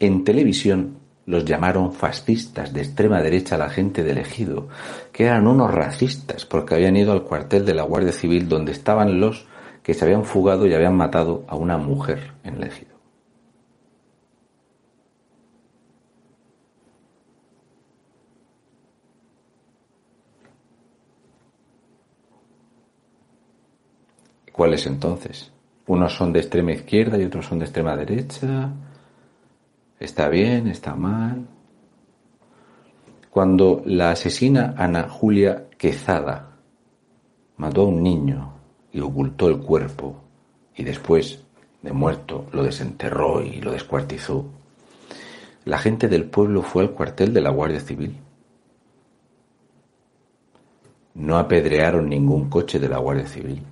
en televisión los llamaron fascistas de extrema derecha la gente del Ejido, que eran unos racistas porque habían ido al cuartel de la Guardia Civil donde estaban los que se habían fugado y habían matado a una mujer en el ejido. ¿Cuáles entonces? Unos son de extrema izquierda y otros son de extrema derecha. ¿Está bien? ¿Está mal? Cuando la asesina Ana Julia Quezada mató a un niño y ocultó el cuerpo y después, de muerto, lo desenterró y lo descuartizó, la gente del pueblo fue al cuartel de la Guardia Civil. No apedrearon ningún coche de la Guardia Civil.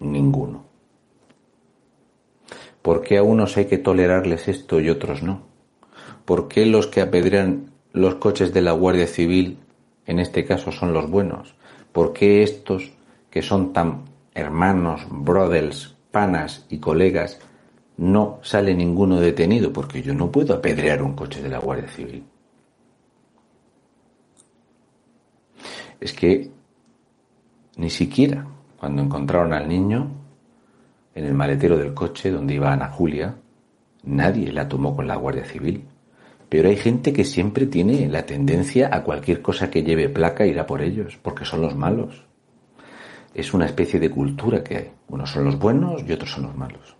Ninguno. ¿Por qué a unos hay que tolerarles esto y otros no? ¿Por qué los que apedrean los coches de la Guardia Civil, en este caso, son los buenos? ¿Por qué estos, que son tan hermanos, brothers, panas y colegas, no sale ninguno detenido? Porque yo no puedo apedrear un coche de la Guardia Civil. Es que ni siquiera cuando encontraron al niño en el maletero del coche donde iba Ana Julia, nadie la tomó con la Guardia Civil. Pero hay gente que siempre tiene la tendencia a cualquier cosa que lleve placa ir a por ellos, porque son los malos. Es una especie de cultura que hay. Unos son los buenos y otros son los malos.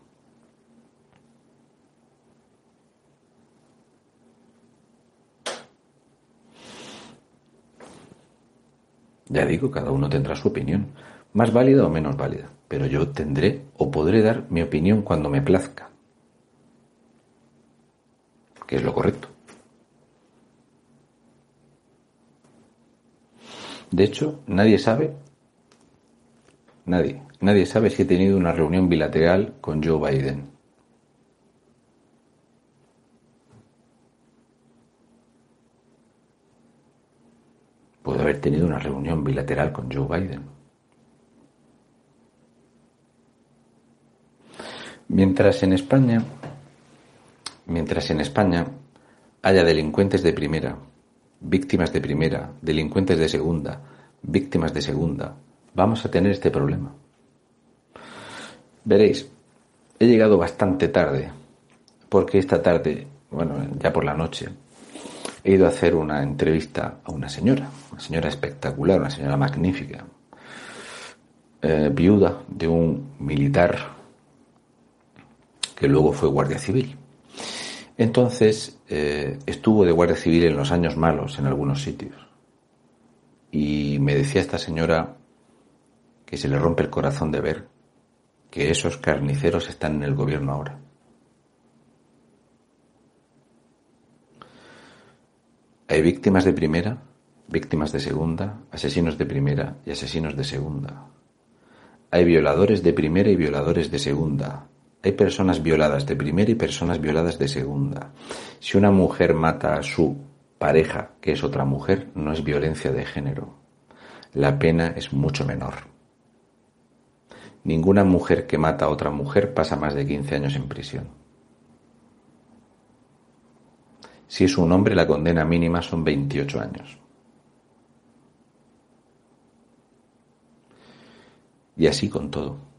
Ya digo, cada uno tendrá su opinión, más válida o menos válida, pero yo tendré o podré dar mi opinión cuando me plazca, que es lo correcto. De hecho, nadie sabe, nadie, nadie sabe si he tenido una reunión bilateral con Joe Biden. Pudo haber tenido una reunión bilateral con Joe Biden. Mientras en España, mientras en España haya delincuentes de primera, víctimas de primera, delincuentes de segunda, víctimas de segunda, vamos a tener este problema. Veréis, he llegado bastante tarde, porque esta tarde, bueno, ya por la noche, he ido a hacer una entrevista a una señora, una señora espectacular, una señora magnífica, eh, viuda de un militar que luego fue guardia civil. Entonces eh, estuvo de guardia civil en los años malos en algunos sitios. Y me decía esta señora que se le rompe el corazón de ver que esos carniceros están en el gobierno ahora. Hay víctimas de primera, víctimas de segunda, asesinos de primera y asesinos de segunda. Hay violadores de primera y violadores de segunda. Hay personas violadas de primera y personas violadas de segunda. Si una mujer mata a su pareja, que es otra mujer, no es violencia de género. La pena es mucho menor. Ninguna mujer que mata a otra mujer pasa más de 15 años en prisión. Si es un hombre, la condena mínima son 28 años. Y así con todo.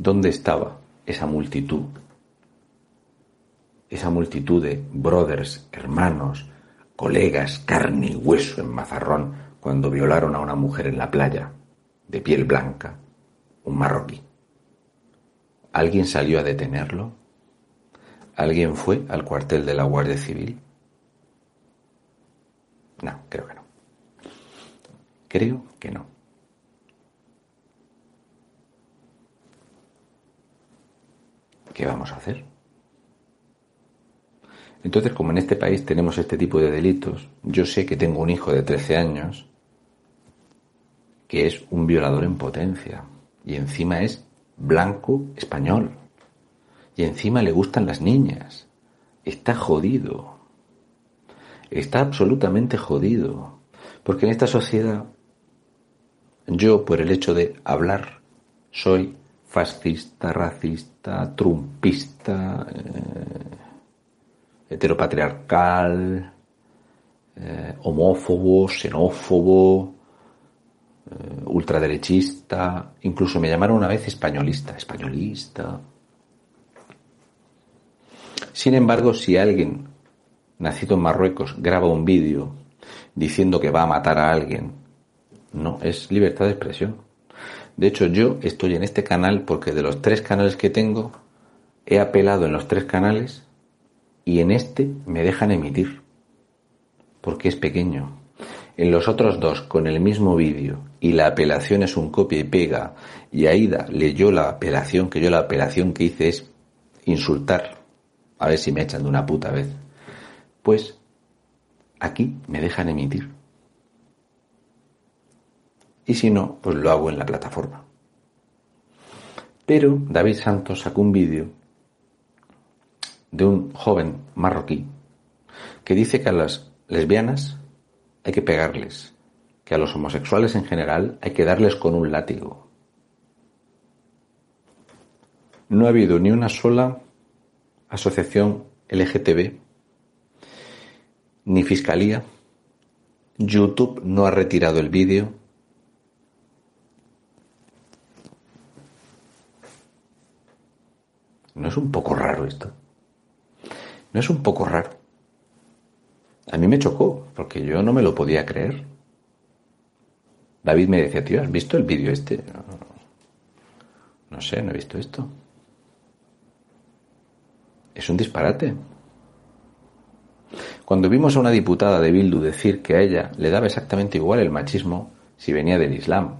¿Dónde estaba esa multitud? Esa multitud de brothers, hermanos, colegas, carne y hueso en mazarrón cuando violaron a una mujer en la playa, de piel blanca, un marroquí. ¿Alguien salió a detenerlo? ¿Alguien fue al cuartel de la Guardia Civil? No, creo que no. Creo que no. ¿Qué vamos a hacer? Entonces, como en este país tenemos este tipo de delitos, yo sé que tengo un hijo de 13 años que es un violador en potencia y encima es blanco español y encima le gustan las niñas. Está jodido. Está absolutamente jodido. Porque en esta sociedad yo, por el hecho de hablar, soy fascista, racista, trumpista, eh, heteropatriarcal, eh, homófobo, xenófobo, eh, ultraderechista, incluso me llamaron una vez españolista, españolista. Sin embargo, si alguien nacido en Marruecos graba un vídeo diciendo que va a matar a alguien, no, es libertad de expresión. De hecho, yo estoy en este canal porque de los tres canales que tengo, he apelado en los tres canales y en este me dejan emitir. Porque es pequeño. En los otros dos, con el mismo vídeo, y la apelación es un copia y pega, y Aida leyó la apelación, que yo la apelación que hice es insultar, a ver si me echan de una puta vez. Pues aquí me dejan emitir y si no, pues lo hago en la plataforma. Pero David Santos sacó un vídeo de un joven marroquí que dice que a las lesbianas hay que pegarles, que a los homosexuales en general hay que darles con un látigo. No ha habido ni una sola asociación LGTB, ni fiscalía. YouTube no ha retirado el vídeo ¿No es un poco raro esto? ¿No es un poco raro? A mí me chocó, porque yo no me lo podía creer. David me decía, tío, ¿has visto el vídeo este? No sé, no he visto esto. Es un disparate. Cuando vimos a una diputada de Bildu decir que a ella le daba exactamente igual el machismo si venía del Islam,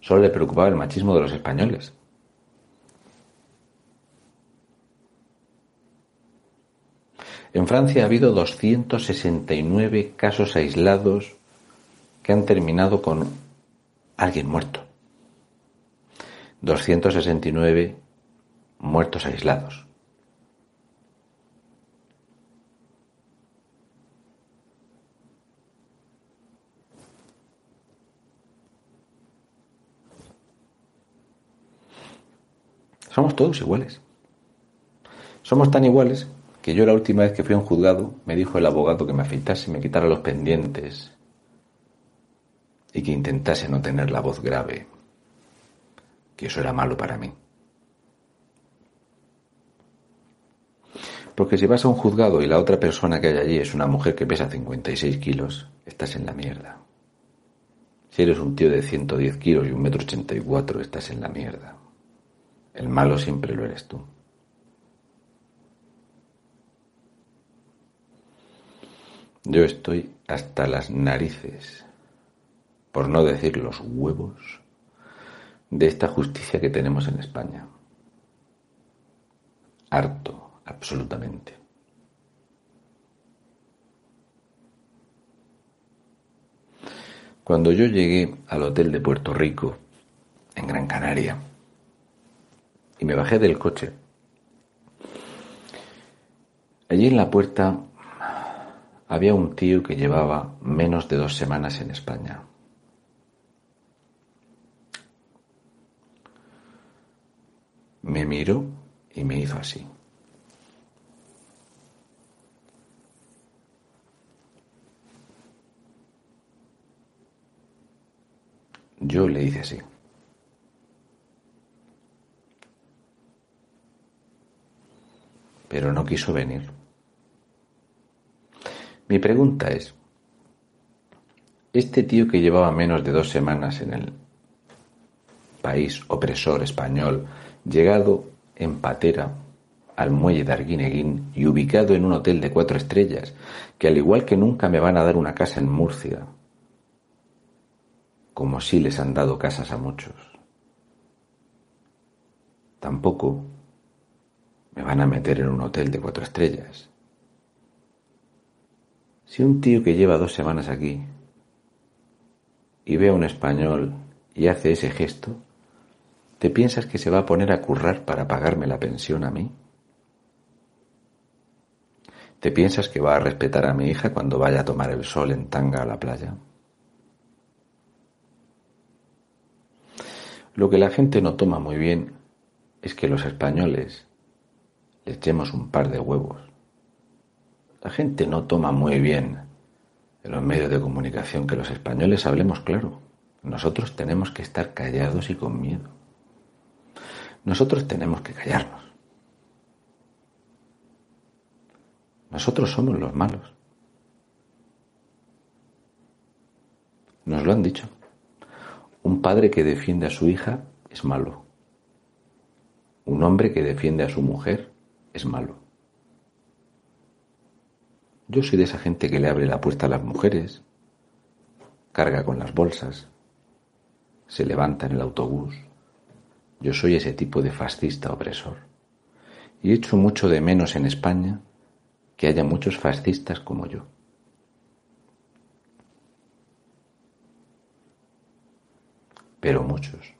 solo le preocupaba el machismo de los españoles. En Francia ha habido 269 casos aislados que han terminado con alguien muerto. 269 muertos aislados. Somos todos iguales. Somos tan iguales que yo la última vez que fui a un juzgado me dijo el abogado que me afeitase y me quitara los pendientes y que intentase no tener la voz grave, que eso era malo para mí. Porque si vas a un juzgado y la otra persona que hay allí es una mujer que pesa 56 kilos, estás en la mierda. Si eres un tío de 110 kilos y un metro 84, estás en la mierda. El malo siempre lo eres tú. Yo estoy hasta las narices, por no decir los huevos, de esta justicia que tenemos en España. Harto, absolutamente. Cuando yo llegué al hotel de Puerto Rico, en Gran Canaria, y me bajé del coche, allí en la puerta había un tío que llevaba menos de dos semanas en España. Me miró y me hizo así. Yo le hice así. Pero no quiso venir. Mi pregunta es, este tío que llevaba menos de dos semanas en el país opresor español, llegado en patera al muelle de Arguineguín y ubicado en un hotel de cuatro estrellas, que al igual que nunca me van a dar una casa en Murcia, como si les han dado casas a muchos, tampoco me van a meter en un hotel de cuatro estrellas. Si un tío que lleva dos semanas aquí y ve a un español y hace ese gesto, ¿te piensas que se va a poner a currar para pagarme la pensión a mí? ¿Te piensas que va a respetar a mi hija cuando vaya a tomar el sol en tanga a la playa? Lo que la gente no toma muy bien es que los españoles le echemos un par de huevos la gente no toma muy bien en los medios de comunicación que los españoles hablemos claro. Nosotros tenemos que estar callados y con miedo. Nosotros tenemos que callarnos. Nosotros somos los malos. Nos lo han dicho. Un padre que defiende a su hija es malo. Un hombre que defiende a su mujer es malo. Yo soy de esa gente que le abre la puerta a las mujeres, carga con las bolsas, se levanta en el autobús. Yo soy ese tipo de fascista opresor. Y echo mucho de menos en España que haya muchos fascistas como yo. Pero muchos.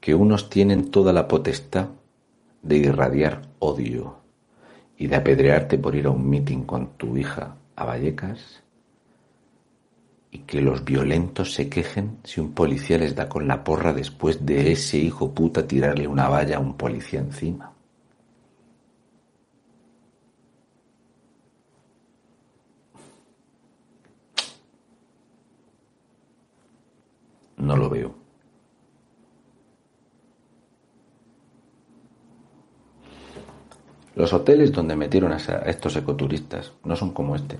Que unos tienen toda la potestad de irradiar odio y de apedrearte por ir a un mitin con tu hija a Vallecas y que los violentos se quejen si un policía les da con la porra después de ese hijo puta tirarle una valla a un policía encima. No lo veo. Los hoteles donde metieron a estos ecoturistas no son como este.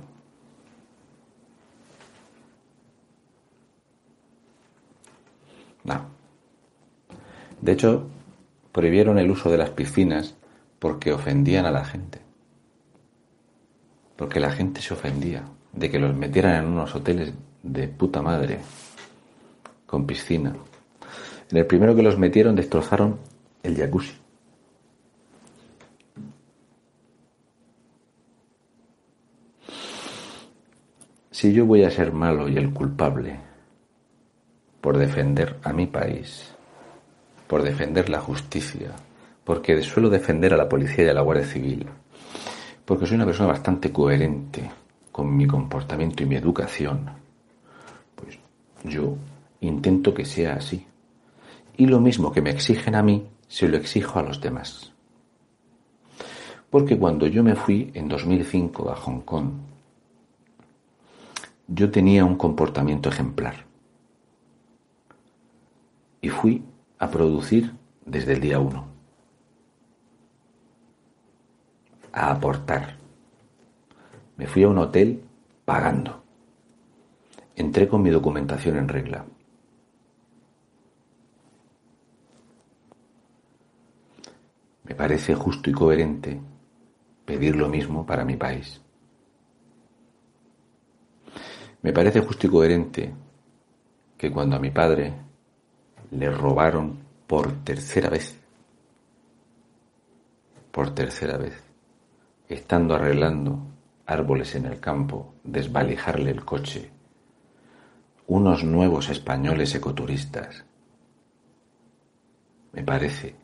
No. De hecho, prohibieron el uso de las piscinas porque ofendían a la gente. Porque la gente se ofendía de que los metieran en unos hoteles de puta madre, con piscina. En el primero que los metieron destrozaron el jacuzzi. Si yo voy a ser malo y el culpable por defender a mi país, por defender la justicia, porque suelo defender a la policía y a la Guardia Civil, porque soy una persona bastante coherente con mi comportamiento y mi educación, pues yo intento que sea así. Y lo mismo que me exigen a mí, se lo exijo a los demás. Porque cuando yo me fui en 2005 a Hong Kong, yo tenía un comportamiento ejemplar. Y fui a producir desde el día uno. A aportar. Me fui a un hotel pagando. Entré con mi documentación en regla. Me parece justo y coherente pedir lo mismo para mi país. Me parece justo y coherente que cuando a mi padre le robaron por tercera vez, por tercera vez, estando arreglando árboles en el campo, desvalijarle el coche, unos nuevos españoles ecoturistas, me parece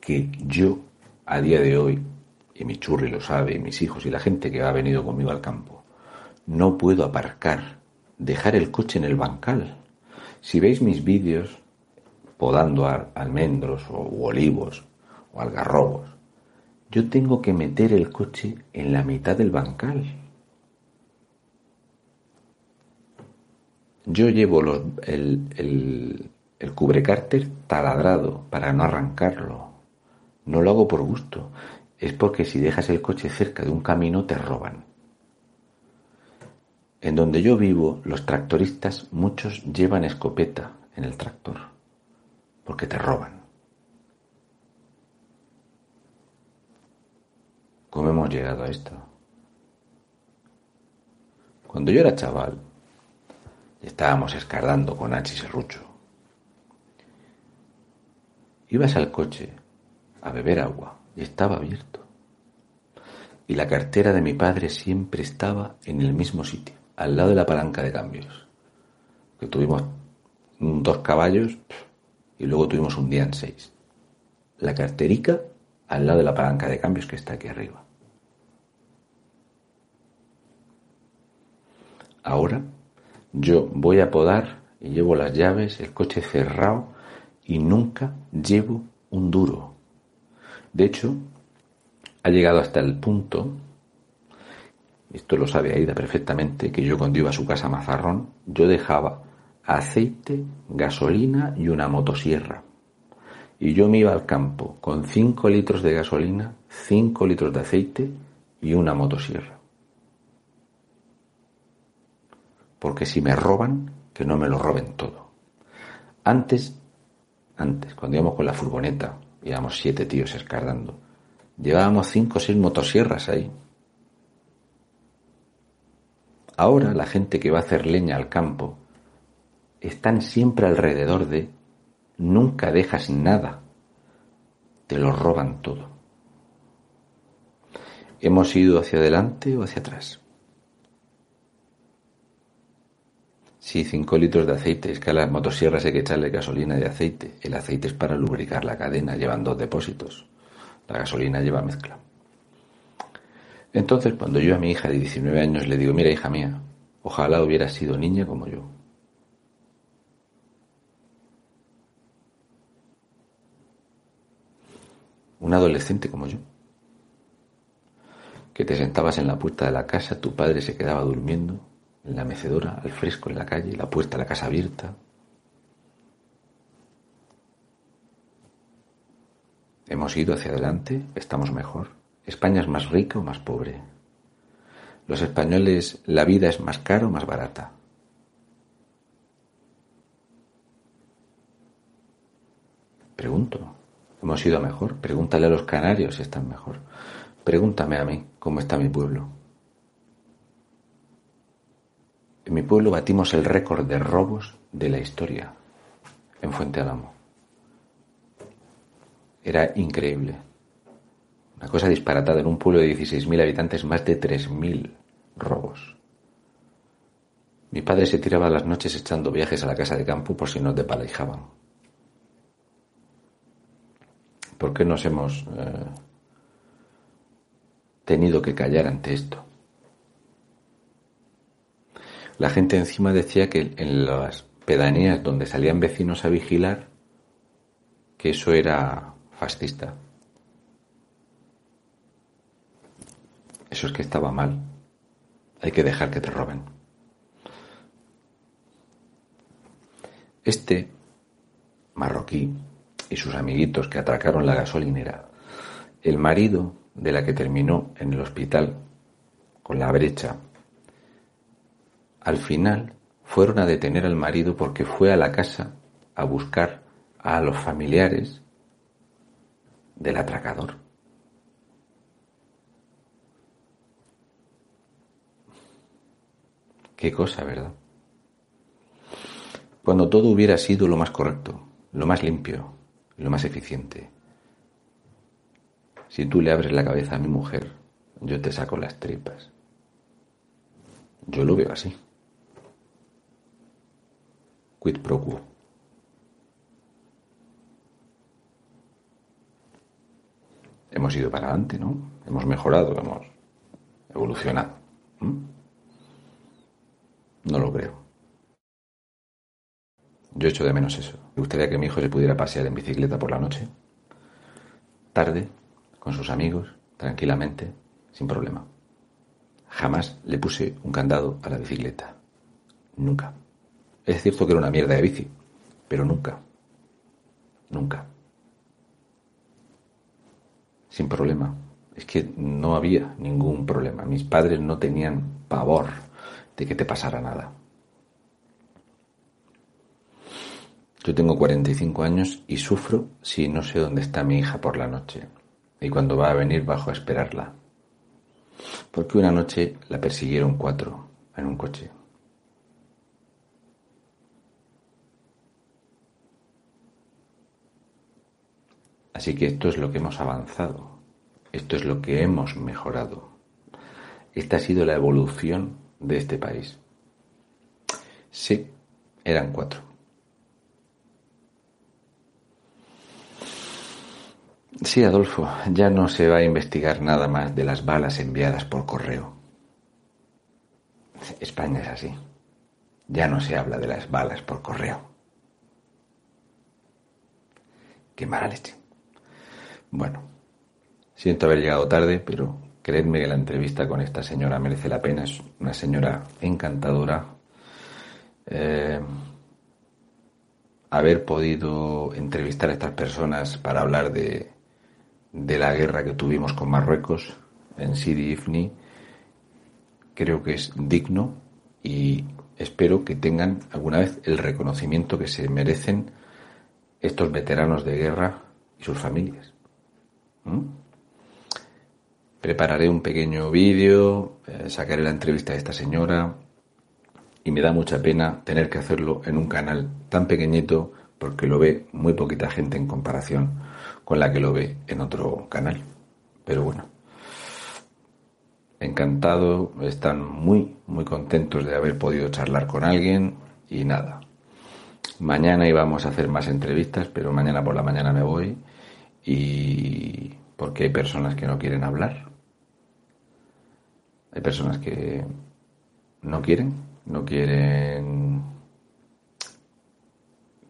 que yo, a día de hoy, y mi churri lo sabe, y mis hijos y la gente que ha venido conmigo al campo, no puedo aparcar, dejar el coche en el bancal. Si veis mis vídeos podando almendros o olivos o algarrobos, yo tengo que meter el coche en la mitad del bancal. Yo llevo el, el, el cubrecárter taladrado para no arrancarlo. No lo hago por gusto. Es porque si dejas el coche cerca de un camino te roban. En donde yo vivo, los tractoristas muchos llevan escopeta en el tractor. Porque te roban. ¿Cómo hemos llegado a esto? Cuando yo era chaval, estábamos escardando con H y Serrucho. Ibas al coche a beber agua y estaba abierto. Y la cartera de mi padre siempre estaba en el mismo sitio, al lado de la palanca de cambios. Que tuvimos dos caballos y luego tuvimos un día en seis. La carterica al lado de la palanca de cambios que está aquí arriba. Ahora yo voy a podar y llevo las llaves, el coche cerrado y nunca llevo un duro. De hecho, ha llegado hasta el punto, esto lo sabe Aida perfectamente, que yo cuando iba a su casa Mazarrón, yo dejaba aceite, gasolina y una motosierra. Y yo me iba al campo con 5 litros de gasolina, 5 litros de aceite y una motosierra. Porque si me roban, que no me lo roben todo. Antes, antes, cuando íbamos con la furgoneta Íbamos siete tíos escardando. Llevábamos cinco o seis motosierras ahí. Ahora la gente que va a hacer leña al campo están siempre alrededor de nunca dejas nada. Te lo roban todo. ¿Hemos ido hacia adelante o hacia atrás? Sí, 5 litros de aceite. Es que a las motosierras hay que echarle gasolina y aceite. El aceite es para lubricar la cadena, llevan dos depósitos. La gasolina lleva mezcla. Entonces, cuando yo a mi hija de 19 años le digo, mira hija mía, ojalá hubiera sido niña como yo. Un adolescente como yo. Que te sentabas en la puerta de la casa, tu padre se quedaba durmiendo en la mecedora, al fresco en la calle, la puerta de la casa abierta. Hemos ido hacia adelante, estamos mejor. España es más rica o más pobre. Los españoles, la vida es más cara o más barata. Pregunto, ¿hemos ido mejor? Pregúntale a los canarios si están mejor. Pregúntame a mí cómo está mi pueblo. En mi pueblo batimos el récord de robos de la historia en Fuente Álamo. Era increíble. Una cosa disparatada en un pueblo de 16.000 habitantes, más de 3.000 robos. Mi padre se tiraba las noches echando viajes a la casa de campo por si nos depalejaban. ¿Por qué nos hemos eh, tenido que callar ante esto? La gente encima decía que en las pedanías donde salían vecinos a vigilar que eso era fascista. Eso es que estaba mal. Hay que dejar que te roben. Este marroquí y sus amiguitos que atracaron la gasolinera, el marido de la que terminó en el hospital con la brecha, al final fueron a detener al marido porque fue a la casa a buscar a los familiares del atracador. Qué cosa, ¿verdad? Cuando todo hubiera sido lo más correcto, lo más limpio, lo más eficiente. Si tú le abres la cabeza a mi mujer, yo te saco las tripas. Yo lo veo así. Quid pro quo. Hemos ido para adelante, ¿no? Hemos mejorado, hemos evolucionado. No lo creo. Yo echo de menos eso. Me gustaría que mi hijo se pudiera pasear en bicicleta por la noche, tarde, con sus amigos, tranquilamente, sin problema. Jamás le puse un candado a la bicicleta. Nunca. Es cierto que era una mierda de bici, pero nunca. Nunca. Sin problema. Es que no había ningún problema. Mis padres no tenían pavor de que te pasara nada. Yo tengo 45 años y sufro si no sé dónde está mi hija por la noche y cuando va a venir bajo a esperarla. Porque una noche la persiguieron cuatro en un coche. Así que esto es lo que hemos avanzado, esto es lo que hemos mejorado. Esta ha sido la evolución de este país. Sí, eran cuatro. Sí, Adolfo, ya no se va a investigar nada más de las balas enviadas por correo. España es así. Ya no se habla de las balas por correo. Qué mala leche. Bueno, siento haber llegado tarde, pero creedme que la entrevista con esta señora merece la pena. Es una señora encantadora. Eh, haber podido entrevistar a estas personas para hablar de, de la guerra que tuvimos con Marruecos en Sidi Ifni, creo que es digno y espero que tengan alguna vez el reconocimiento que se merecen estos veteranos de guerra y sus familias. ¿Mm? Prepararé un pequeño vídeo, eh, sacaré la entrevista de esta señora y me da mucha pena tener que hacerlo en un canal tan pequeñito porque lo ve muy poquita gente en comparación con la que lo ve en otro canal. Pero bueno, encantado, están muy, muy contentos de haber podido charlar con alguien y nada. Mañana íbamos a hacer más entrevistas, pero mañana por la mañana me voy y porque hay personas que no quieren hablar. Hay personas que no quieren, no quieren,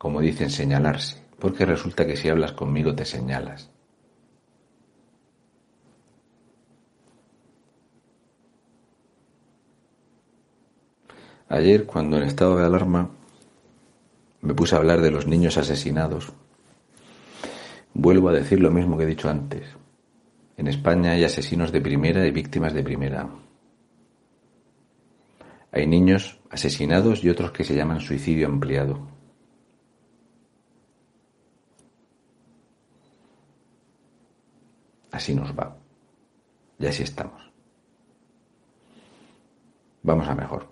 como dicen, señalarse porque resulta que si hablas conmigo te señalas. Ayer, cuando en estado de alarma me puse a hablar de los niños asesinados, vuelvo a decir lo mismo que he dicho antes. En España hay asesinos de primera y víctimas de primera. Hay niños asesinados y otros que se llaman suicidio ampliado. Así nos va. Y así estamos. Vamos a mejor.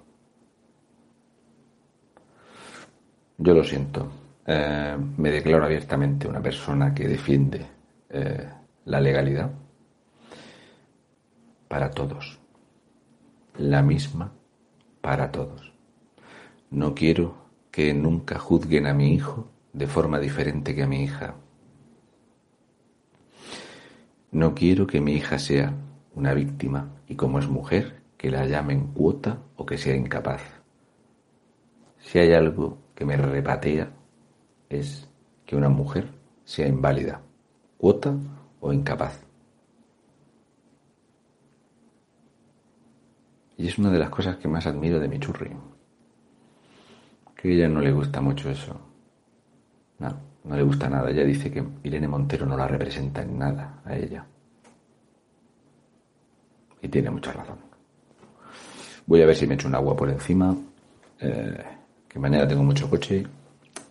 Yo lo siento. Eh, me declaro abiertamente una persona que defiende eh, la legalidad para todos. La misma para todos. No quiero que nunca juzguen a mi hijo de forma diferente que a mi hija. No quiero que mi hija sea una víctima y como es mujer, que la llamen cuota o que sea incapaz. Si hay algo que me repatea es que una mujer sea inválida, cuota o incapaz. Y es una de las cosas que más admiro de mi churri. Que a ella no le gusta mucho eso. No, no le gusta nada. Ella dice que Irene Montero no la representa en nada a ella. Y tiene mucha razón. Voy a ver si me echo un agua por encima. Eh, que mañana tengo mucho coche.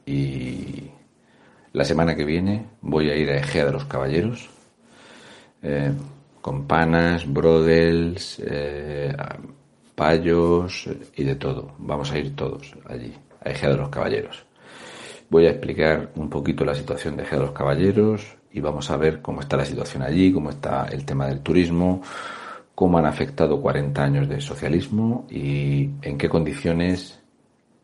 Y la semana que viene voy a ir a Egea de los Caballeros. Eh, con panas, brodels, eh, payos y de todo. Vamos a ir todos allí, a Egea de los Caballeros. Voy a explicar un poquito la situación de Egea de los Caballeros y vamos a ver cómo está la situación allí, cómo está el tema del turismo, cómo han afectado 40 años de socialismo y en qué condiciones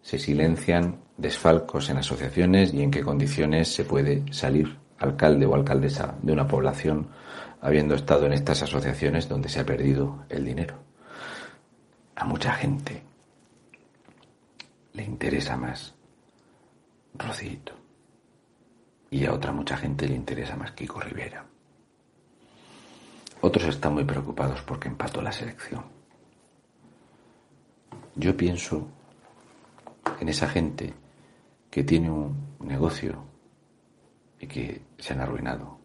se silencian desfalcos en asociaciones y en qué condiciones se puede salir alcalde o alcaldesa de una población habiendo estado en estas asociaciones donde se ha perdido el dinero. A mucha gente le interesa más Rocito. Y a otra mucha gente le interesa más Kiko Rivera. Otros están muy preocupados porque empató la selección. Yo pienso en esa gente que tiene un negocio y que se han arruinado.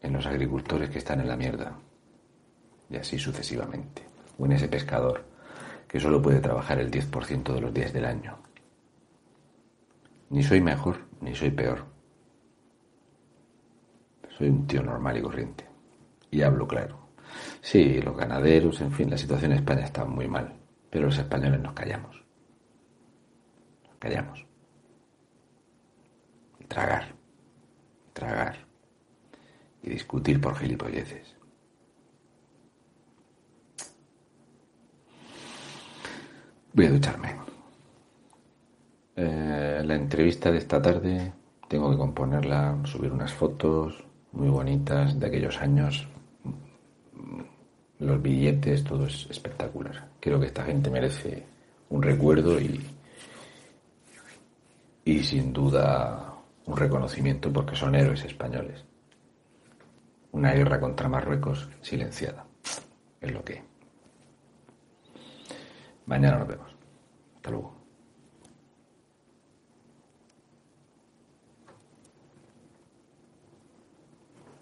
En los agricultores que están en la mierda y así sucesivamente. O en ese pescador que solo puede trabajar el 10% de los días del año. Ni soy mejor, ni soy peor. Soy un tío normal y corriente. Y hablo claro. Sí, los ganaderos, en fin, la situación en España está muy mal. Pero los españoles nos callamos. Nos callamos. Y tragar. tragar. Y discutir por gilipolleces. Voy a ducharme. Eh, la entrevista de esta tarde tengo que componerla, subir unas fotos muy bonitas de aquellos años. Los billetes, todo es espectacular. Creo que esta gente merece un recuerdo y, y sin duda un reconocimiento porque son héroes españoles. Una guerra contra Marruecos silenciada. Es lo que. Mañana nos vemos. Hasta luego.